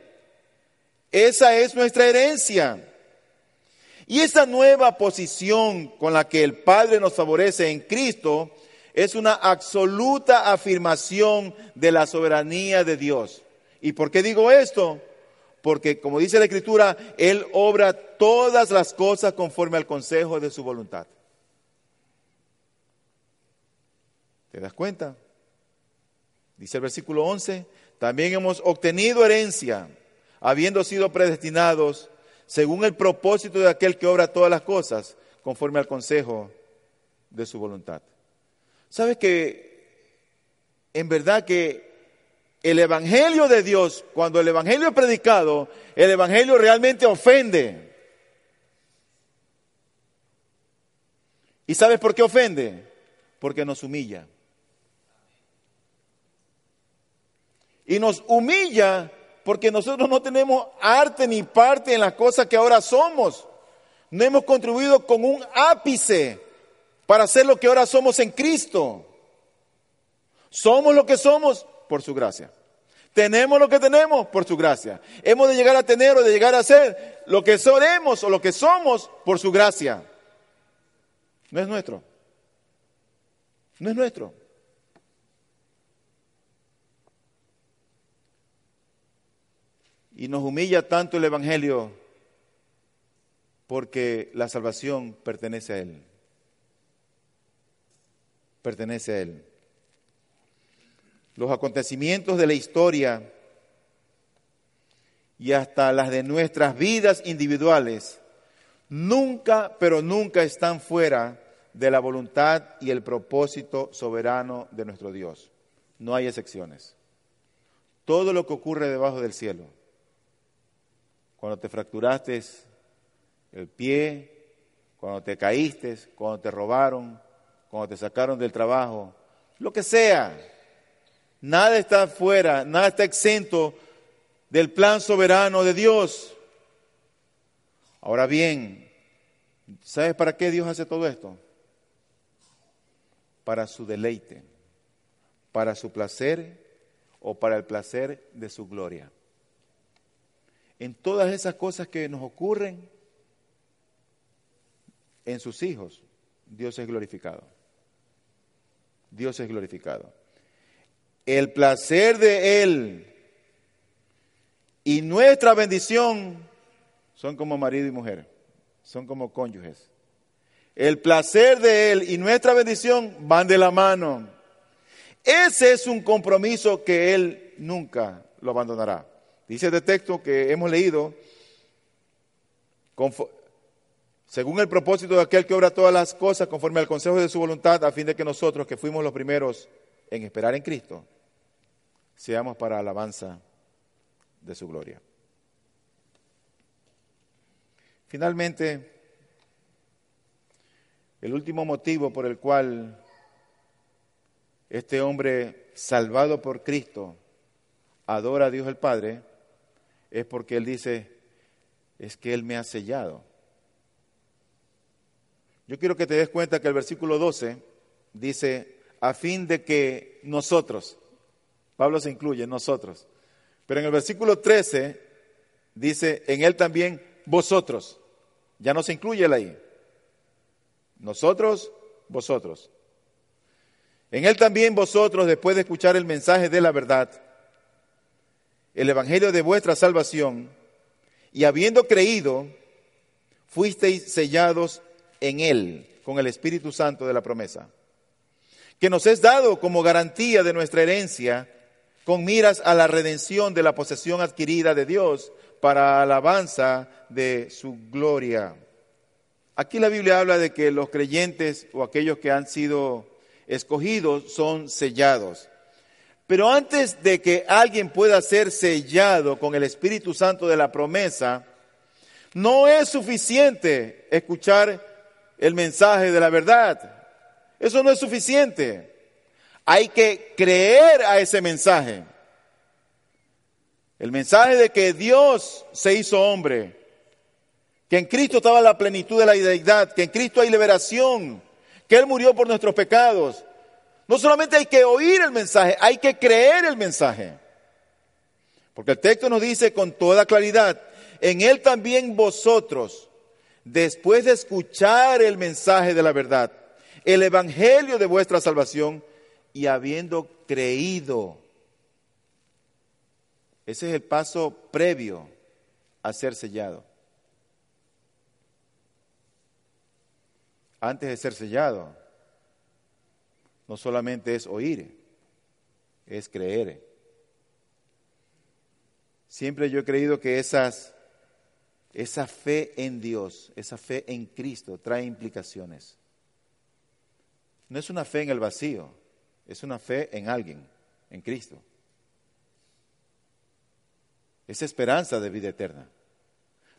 Esa es nuestra herencia. Y esa nueva posición con la que el Padre nos favorece en Cristo es una absoluta afirmación de la soberanía de Dios. ¿Y por qué digo esto? Porque como dice la Escritura, Él obra todas las cosas conforme al consejo de su voluntad. ¿Te das cuenta? Dice el versículo 11, también hemos obtenido herencia, habiendo sido predestinados según el propósito de aquel que obra todas las cosas conforme al consejo de su voluntad. ¿Sabes que en verdad que el Evangelio de Dios, cuando el Evangelio es predicado, el Evangelio realmente ofende. ¿Y sabes por qué ofende? Porque nos humilla. Y nos humilla porque nosotros no tenemos arte ni parte en las cosas que ahora somos. No hemos contribuido con un ápice para ser lo que ahora somos en Cristo. Somos lo que somos por su gracia. Tenemos lo que tenemos por su gracia. Hemos de llegar a tener o de llegar a ser lo que seremos o lo que somos por su gracia. No es nuestro. No es nuestro. Y nos humilla tanto el Evangelio porque la salvación pertenece a Él. Pertenece a Él. Los acontecimientos de la historia y hasta las de nuestras vidas individuales nunca, pero nunca están fuera de la voluntad y el propósito soberano de nuestro Dios. No hay excepciones. Todo lo que ocurre debajo del cielo, cuando te fracturaste el pie, cuando te caíste, cuando te robaron, cuando te sacaron del trabajo, lo que sea, nada está fuera, nada está exento del plan soberano de Dios. Ahora bien, ¿sabes para qué Dios hace todo esto? Para su deleite, para su placer o para el placer de su gloria. En todas esas cosas que nos ocurren, en sus hijos, Dios es glorificado. Dios es glorificado. El placer de Él y nuestra bendición son como marido y mujer, son como cónyuges. El placer de Él y nuestra bendición van de la mano. Ese es un compromiso que Él nunca lo abandonará. Dice el texto que hemos leído, según el propósito de aquel que obra todas las cosas conforme al consejo de su voluntad, a fin de que nosotros, que fuimos los primeros en esperar en Cristo, seamos para alabanza de su gloria. Finalmente, el último motivo por el cual este hombre salvado por Cristo adora a Dios el Padre es porque él dice, es que Él me ha sellado. Yo quiero que te des cuenta que el versículo 12 dice, a fin de que nosotros, Pablo se incluye, nosotros, pero en el versículo 13 dice, en Él también vosotros, ya no se incluye él ahí, nosotros, vosotros. En Él también vosotros, después de escuchar el mensaje de la verdad, el Evangelio de vuestra salvación, y habiendo creído, fuisteis sellados en Él con el Espíritu Santo de la promesa, que nos es dado como garantía de nuestra herencia, con miras a la redención de la posesión adquirida de Dios para alabanza de su gloria. Aquí la Biblia habla de que los creyentes o aquellos que han sido escogidos son sellados. Pero antes de que alguien pueda ser sellado con el Espíritu Santo de la promesa, no es suficiente escuchar el mensaje de la verdad. Eso no es suficiente. Hay que creer a ese mensaje. El mensaje de que Dios se hizo hombre, que en Cristo estaba la plenitud de la deidad, que en Cristo hay liberación, que Él murió por nuestros pecados. No solamente hay que oír el mensaje, hay que creer el mensaje. Porque el texto nos dice con toda claridad, en Él también vosotros, después de escuchar el mensaje de la verdad, el evangelio de vuestra salvación y habiendo creído. Ese es el paso previo a ser sellado. Antes de ser sellado, no solamente es oír, es creer. Siempre yo he creído que esas esa fe en Dios, esa fe en Cristo trae implicaciones. No es una fe en el vacío, es una fe en alguien, en Cristo. Es esperanza de vida eterna.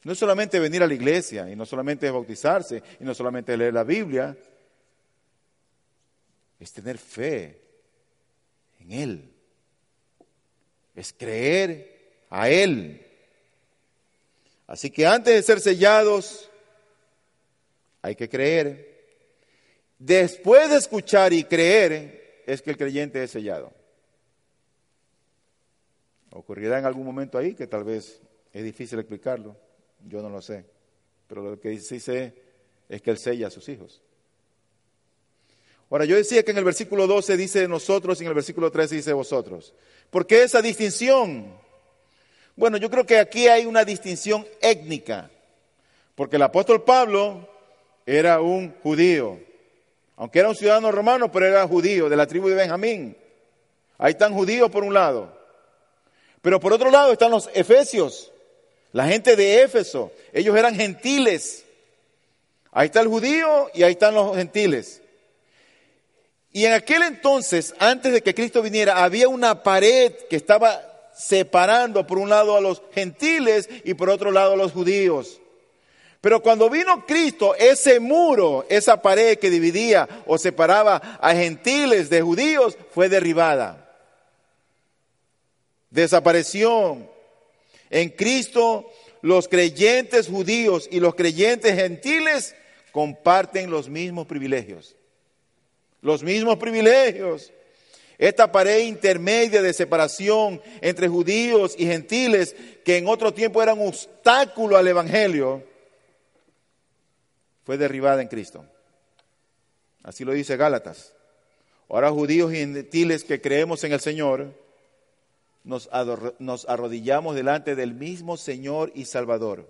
No es solamente venir a la iglesia y no solamente bautizarse y no solamente leer la Biblia, es tener fe en Él, es creer a Él Así que antes de ser sellados, hay que creer. Después de escuchar y creer, es que el creyente es sellado. Ocurrirá en algún momento ahí que tal vez es difícil explicarlo, yo no lo sé, pero lo que sí sé es que Él sella a sus hijos. Ahora, yo decía que en el versículo 12 dice nosotros y en el versículo 13 dice vosotros. ¿Por qué esa distinción? Bueno, yo creo que aquí hay una distinción étnica, porque el apóstol Pablo era un judío, aunque era un ciudadano romano, pero era judío de la tribu de Benjamín. Ahí están judíos por un lado. Pero por otro lado están los efesios, la gente de Éfeso. Ellos eran gentiles. Ahí está el judío y ahí están los gentiles. Y en aquel entonces, antes de que Cristo viniera, había una pared que estaba separando por un lado a los gentiles y por otro lado a los judíos. Pero cuando vino Cristo, ese muro, esa pared que dividía o separaba a gentiles de judíos, fue derribada. Desapareció. En Cristo, los creyentes judíos y los creyentes gentiles comparten los mismos privilegios. Los mismos privilegios. Esta pared intermedia de separación entre judíos y gentiles, que en otro tiempo era un obstáculo al Evangelio, fue derribada en Cristo. Así lo dice Gálatas. Ahora judíos y gentiles que creemos en el Señor, nos, nos arrodillamos delante del mismo Señor y Salvador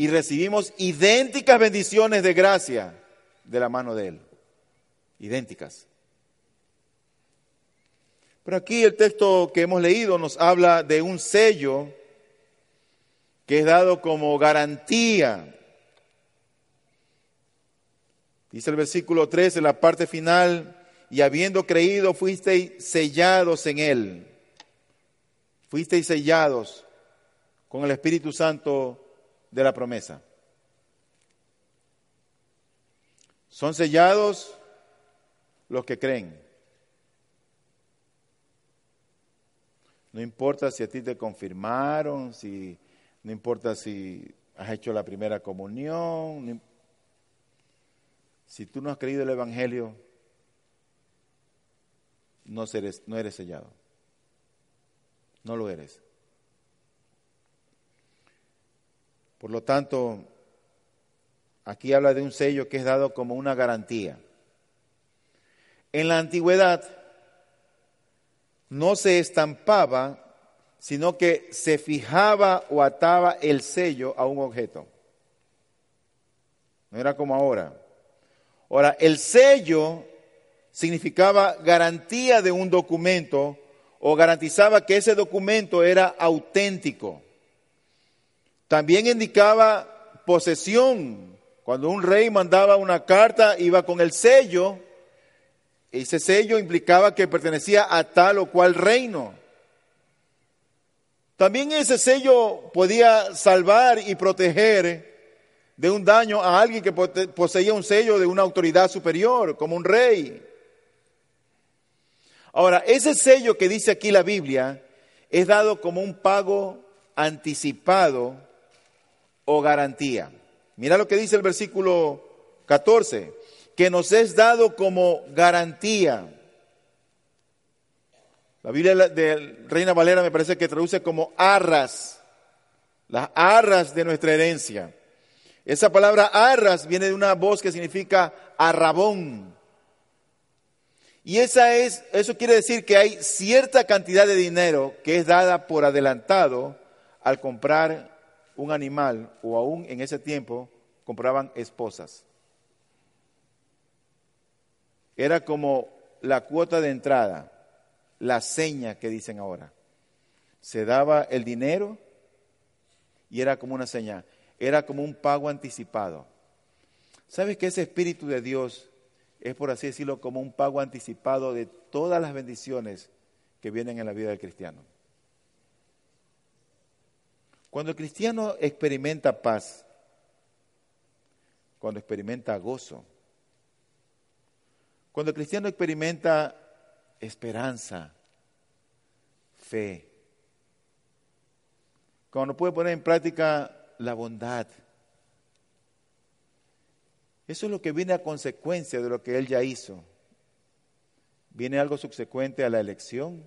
y recibimos idénticas bendiciones de gracia de la mano de Él. Idénticas. Pero aquí el texto que hemos leído nos habla de un sello que es dado como garantía. Dice el versículo 3 en la parte final, y habiendo creído fuisteis sellados en Él. Fuisteis sellados con el Espíritu Santo de la promesa. Son sellados los que creen. No importa si a ti te confirmaron, si no importa si has hecho la primera comunión, si tú no has creído el Evangelio, no eres, no eres sellado. No lo eres. Por lo tanto, aquí habla de un sello que es dado como una garantía. En la antigüedad no se estampaba, sino que se fijaba o ataba el sello a un objeto. No era como ahora. Ahora, el sello significaba garantía de un documento o garantizaba que ese documento era auténtico. También indicaba posesión. Cuando un rey mandaba una carta, iba con el sello. Ese sello implicaba que pertenecía a tal o cual reino. También ese sello podía salvar y proteger de un daño a alguien que poseía un sello de una autoridad superior, como un rey. Ahora, ese sello que dice aquí la Biblia es dado como un pago anticipado o garantía. Mira lo que dice el versículo 14, que nos es dado como garantía. La Biblia de Reina Valera me parece que traduce como arras, las arras de nuestra herencia. Esa palabra arras viene de una voz que significa arrabón. Y esa es, eso quiere decir que hay cierta cantidad de dinero que es dada por adelantado al comprar un animal o aún en ese tiempo compraban esposas. Era como la cuota de entrada, la seña que dicen ahora. Se daba el dinero y era como una seña, era como un pago anticipado. ¿Sabes que ese Espíritu de Dios es, por así decirlo, como un pago anticipado de todas las bendiciones que vienen en la vida del cristiano? Cuando el cristiano experimenta paz, cuando experimenta gozo, cuando el cristiano experimenta esperanza, fe, cuando puede poner en práctica la bondad, eso es lo que viene a consecuencia de lo que él ya hizo. Viene algo subsecuente a la elección,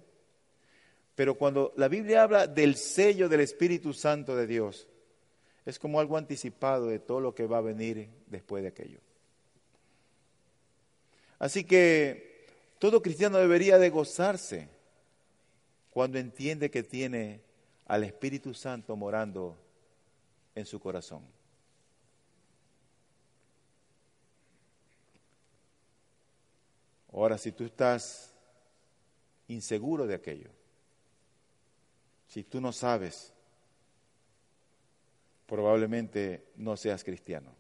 pero cuando la Biblia habla del sello del Espíritu Santo de Dios, es como algo anticipado de todo lo que va a venir después de aquello. Así que todo cristiano debería de gozarse cuando entiende que tiene al Espíritu Santo morando en su corazón. Ahora, si tú estás inseguro de aquello. Si tú no sabes, probablemente no seas cristiano.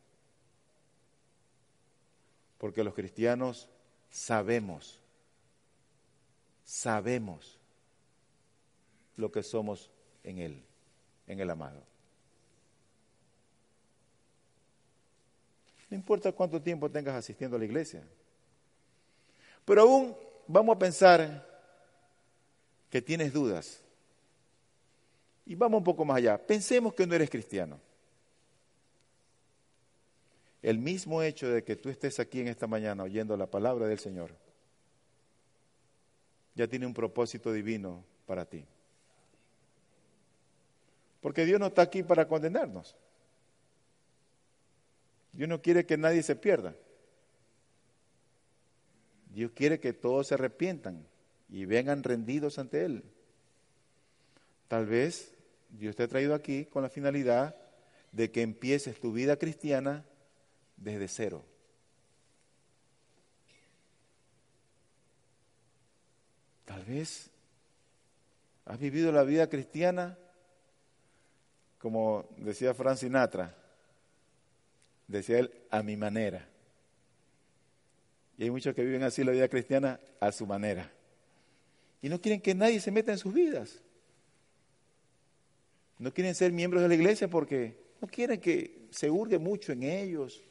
Porque los cristianos sabemos, sabemos lo que somos en Él, en el amado. No importa cuánto tiempo tengas asistiendo a la iglesia. Pero aún vamos a pensar que tienes dudas. Y vamos un poco más allá. Pensemos que no eres cristiano. El mismo hecho de que tú estés aquí en esta mañana oyendo la palabra del Señor ya tiene un propósito divino para ti. Porque Dios no está aquí para condenarnos. Dios no quiere que nadie se pierda. Dios quiere que todos se arrepientan y vengan rendidos ante Él. Tal vez Dios te ha traído aquí con la finalidad de que empieces tu vida cristiana desde cero. Tal vez has vivido la vida cristiana como decía Frank Sinatra, decía él, a mi manera. Y hay muchos que viven así la vida cristiana a su manera. Y no quieren que nadie se meta en sus vidas. No quieren ser miembros de la iglesia porque no quieren que se hurgue mucho en ellos.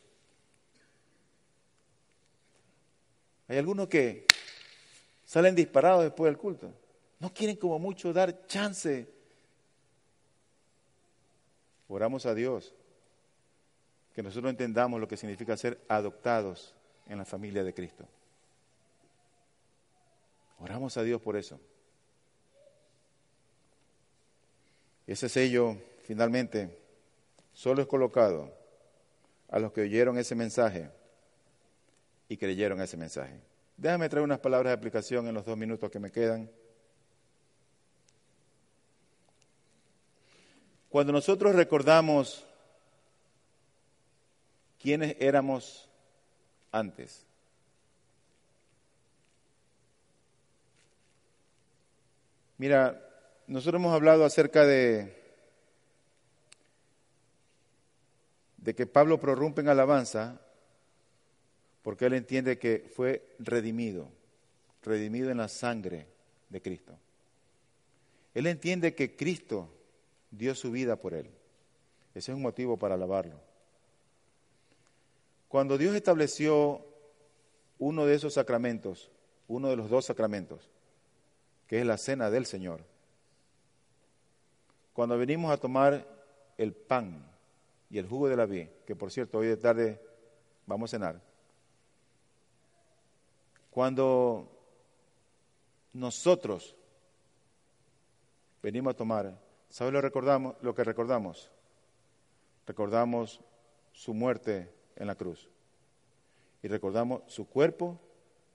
Hay algunos que salen disparados después del culto. No quieren como mucho dar chance. Oramos a Dios que nosotros entendamos lo que significa ser adoptados en la familia de Cristo. Oramos a Dios por eso. Ese sello, finalmente, solo es colocado a los que oyeron ese mensaje y creyeron ese mensaje. Déjame traer unas palabras de aplicación en los dos minutos que me quedan. Cuando nosotros recordamos quiénes éramos antes. Mira, nosotros hemos hablado acerca de, de que Pablo prorrumpe en alabanza porque él entiende que fue redimido, redimido en la sangre de Cristo. Él entiende que Cristo dio su vida por él. Ese es un motivo para alabarlo. Cuando Dios estableció uno de esos sacramentos, uno de los dos sacramentos, que es la cena del Señor, cuando venimos a tomar el pan y el jugo de la vid, que por cierto hoy de tarde vamos a cenar, cuando nosotros venimos a tomar, ¿sabe lo, recordamos, lo que recordamos? Recordamos su muerte en la cruz. Y recordamos su cuerpo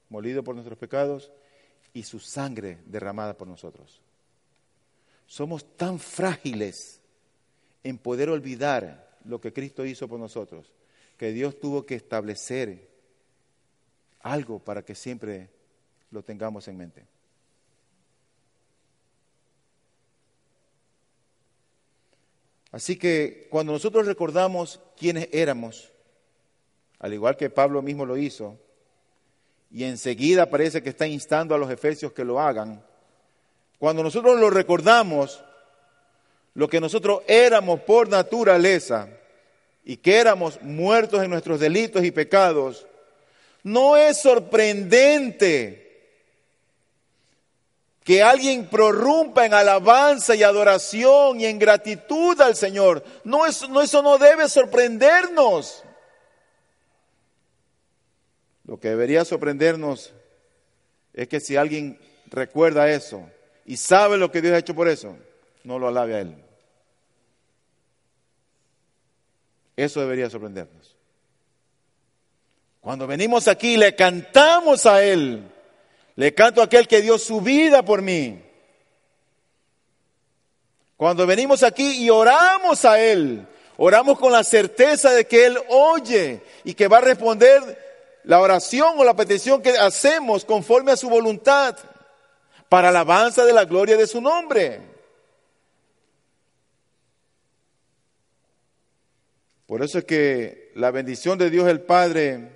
molido por nuestros pecados y su sangre derramada por nosotros. Somos tan frágiles en poder olvidar lo que Cristo hizo por nosotros, que Dios tuvo que establecer algo para que siempre lo tengamos en mente. Así que cuando nosotros recordamos quiénes éramos, al igual que Pablo mismo lo hizo, y enseguida parece que está instando a los efesios que lo hagan, cuando nosotros lo recordamos, lo que nosotros éramos por naturaleza y que éramos muertos en nuestros delitos y pecados, no es sorprendente que alguien prorrumpa en alabanza y adoración y en gratitud al Señor. No, eso no debe sorprendernos. Lo que debería sorprendernos es que si alguien recuerda eso y sabe lo que Dios ha hecho por eso, no lo alabe a Él. Eso debería sorprendernos. Cuando venimos aquí le cantamos a Él. Le canto a aquel que dio su vida por mí. Cuando venimos aquí y oramos a Él, oramos con la certeza de que Él oye y que va a responder la oración o la petición que hacemos conforme a su voluntad. para alabanza de la gloria de su nombre. Por eso es que la bendición de Dios el Padre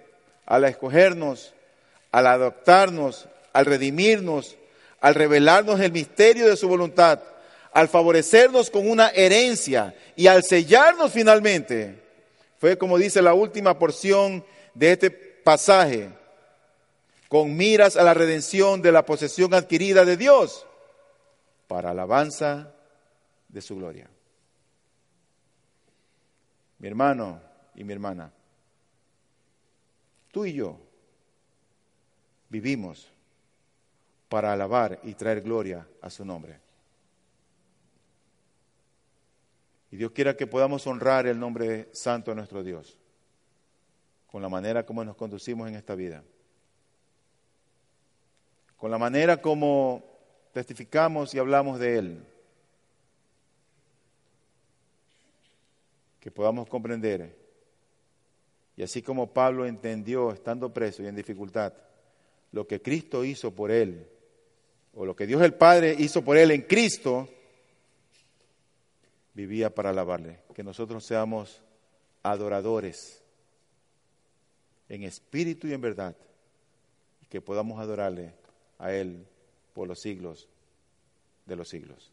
al escogernos, al adoptarnos, al redimirnos, al revelarnos el misterio de su voluntad, al favorecernos con una herencia y al sellarnos finalmente, fue como dice la última porción de este pasaje, con miras a la redención de la posesión adquirida de Dios para alabanza de su gloria. Mi hermano y mi hermana, tú y yo vivimos para alabar y traer gloria a su nombre. Y Dios quiera que podamos honrar el nombre santo de nuestro Dios con la manera como nos conducimos en esta vida, con la manera como testificamos y hablamos de Él, que podamos comprender, y así como Pablo entendió estando preso y en dificultad, lo que Cristo hizo por Él, o lo que Dios el Padre hizo por Él en Cristo, vivía para alabarle, que nosotros seamos adoradores en espíritu y en verdad, y que podamos adorarle a Él por los siglos de los siglos.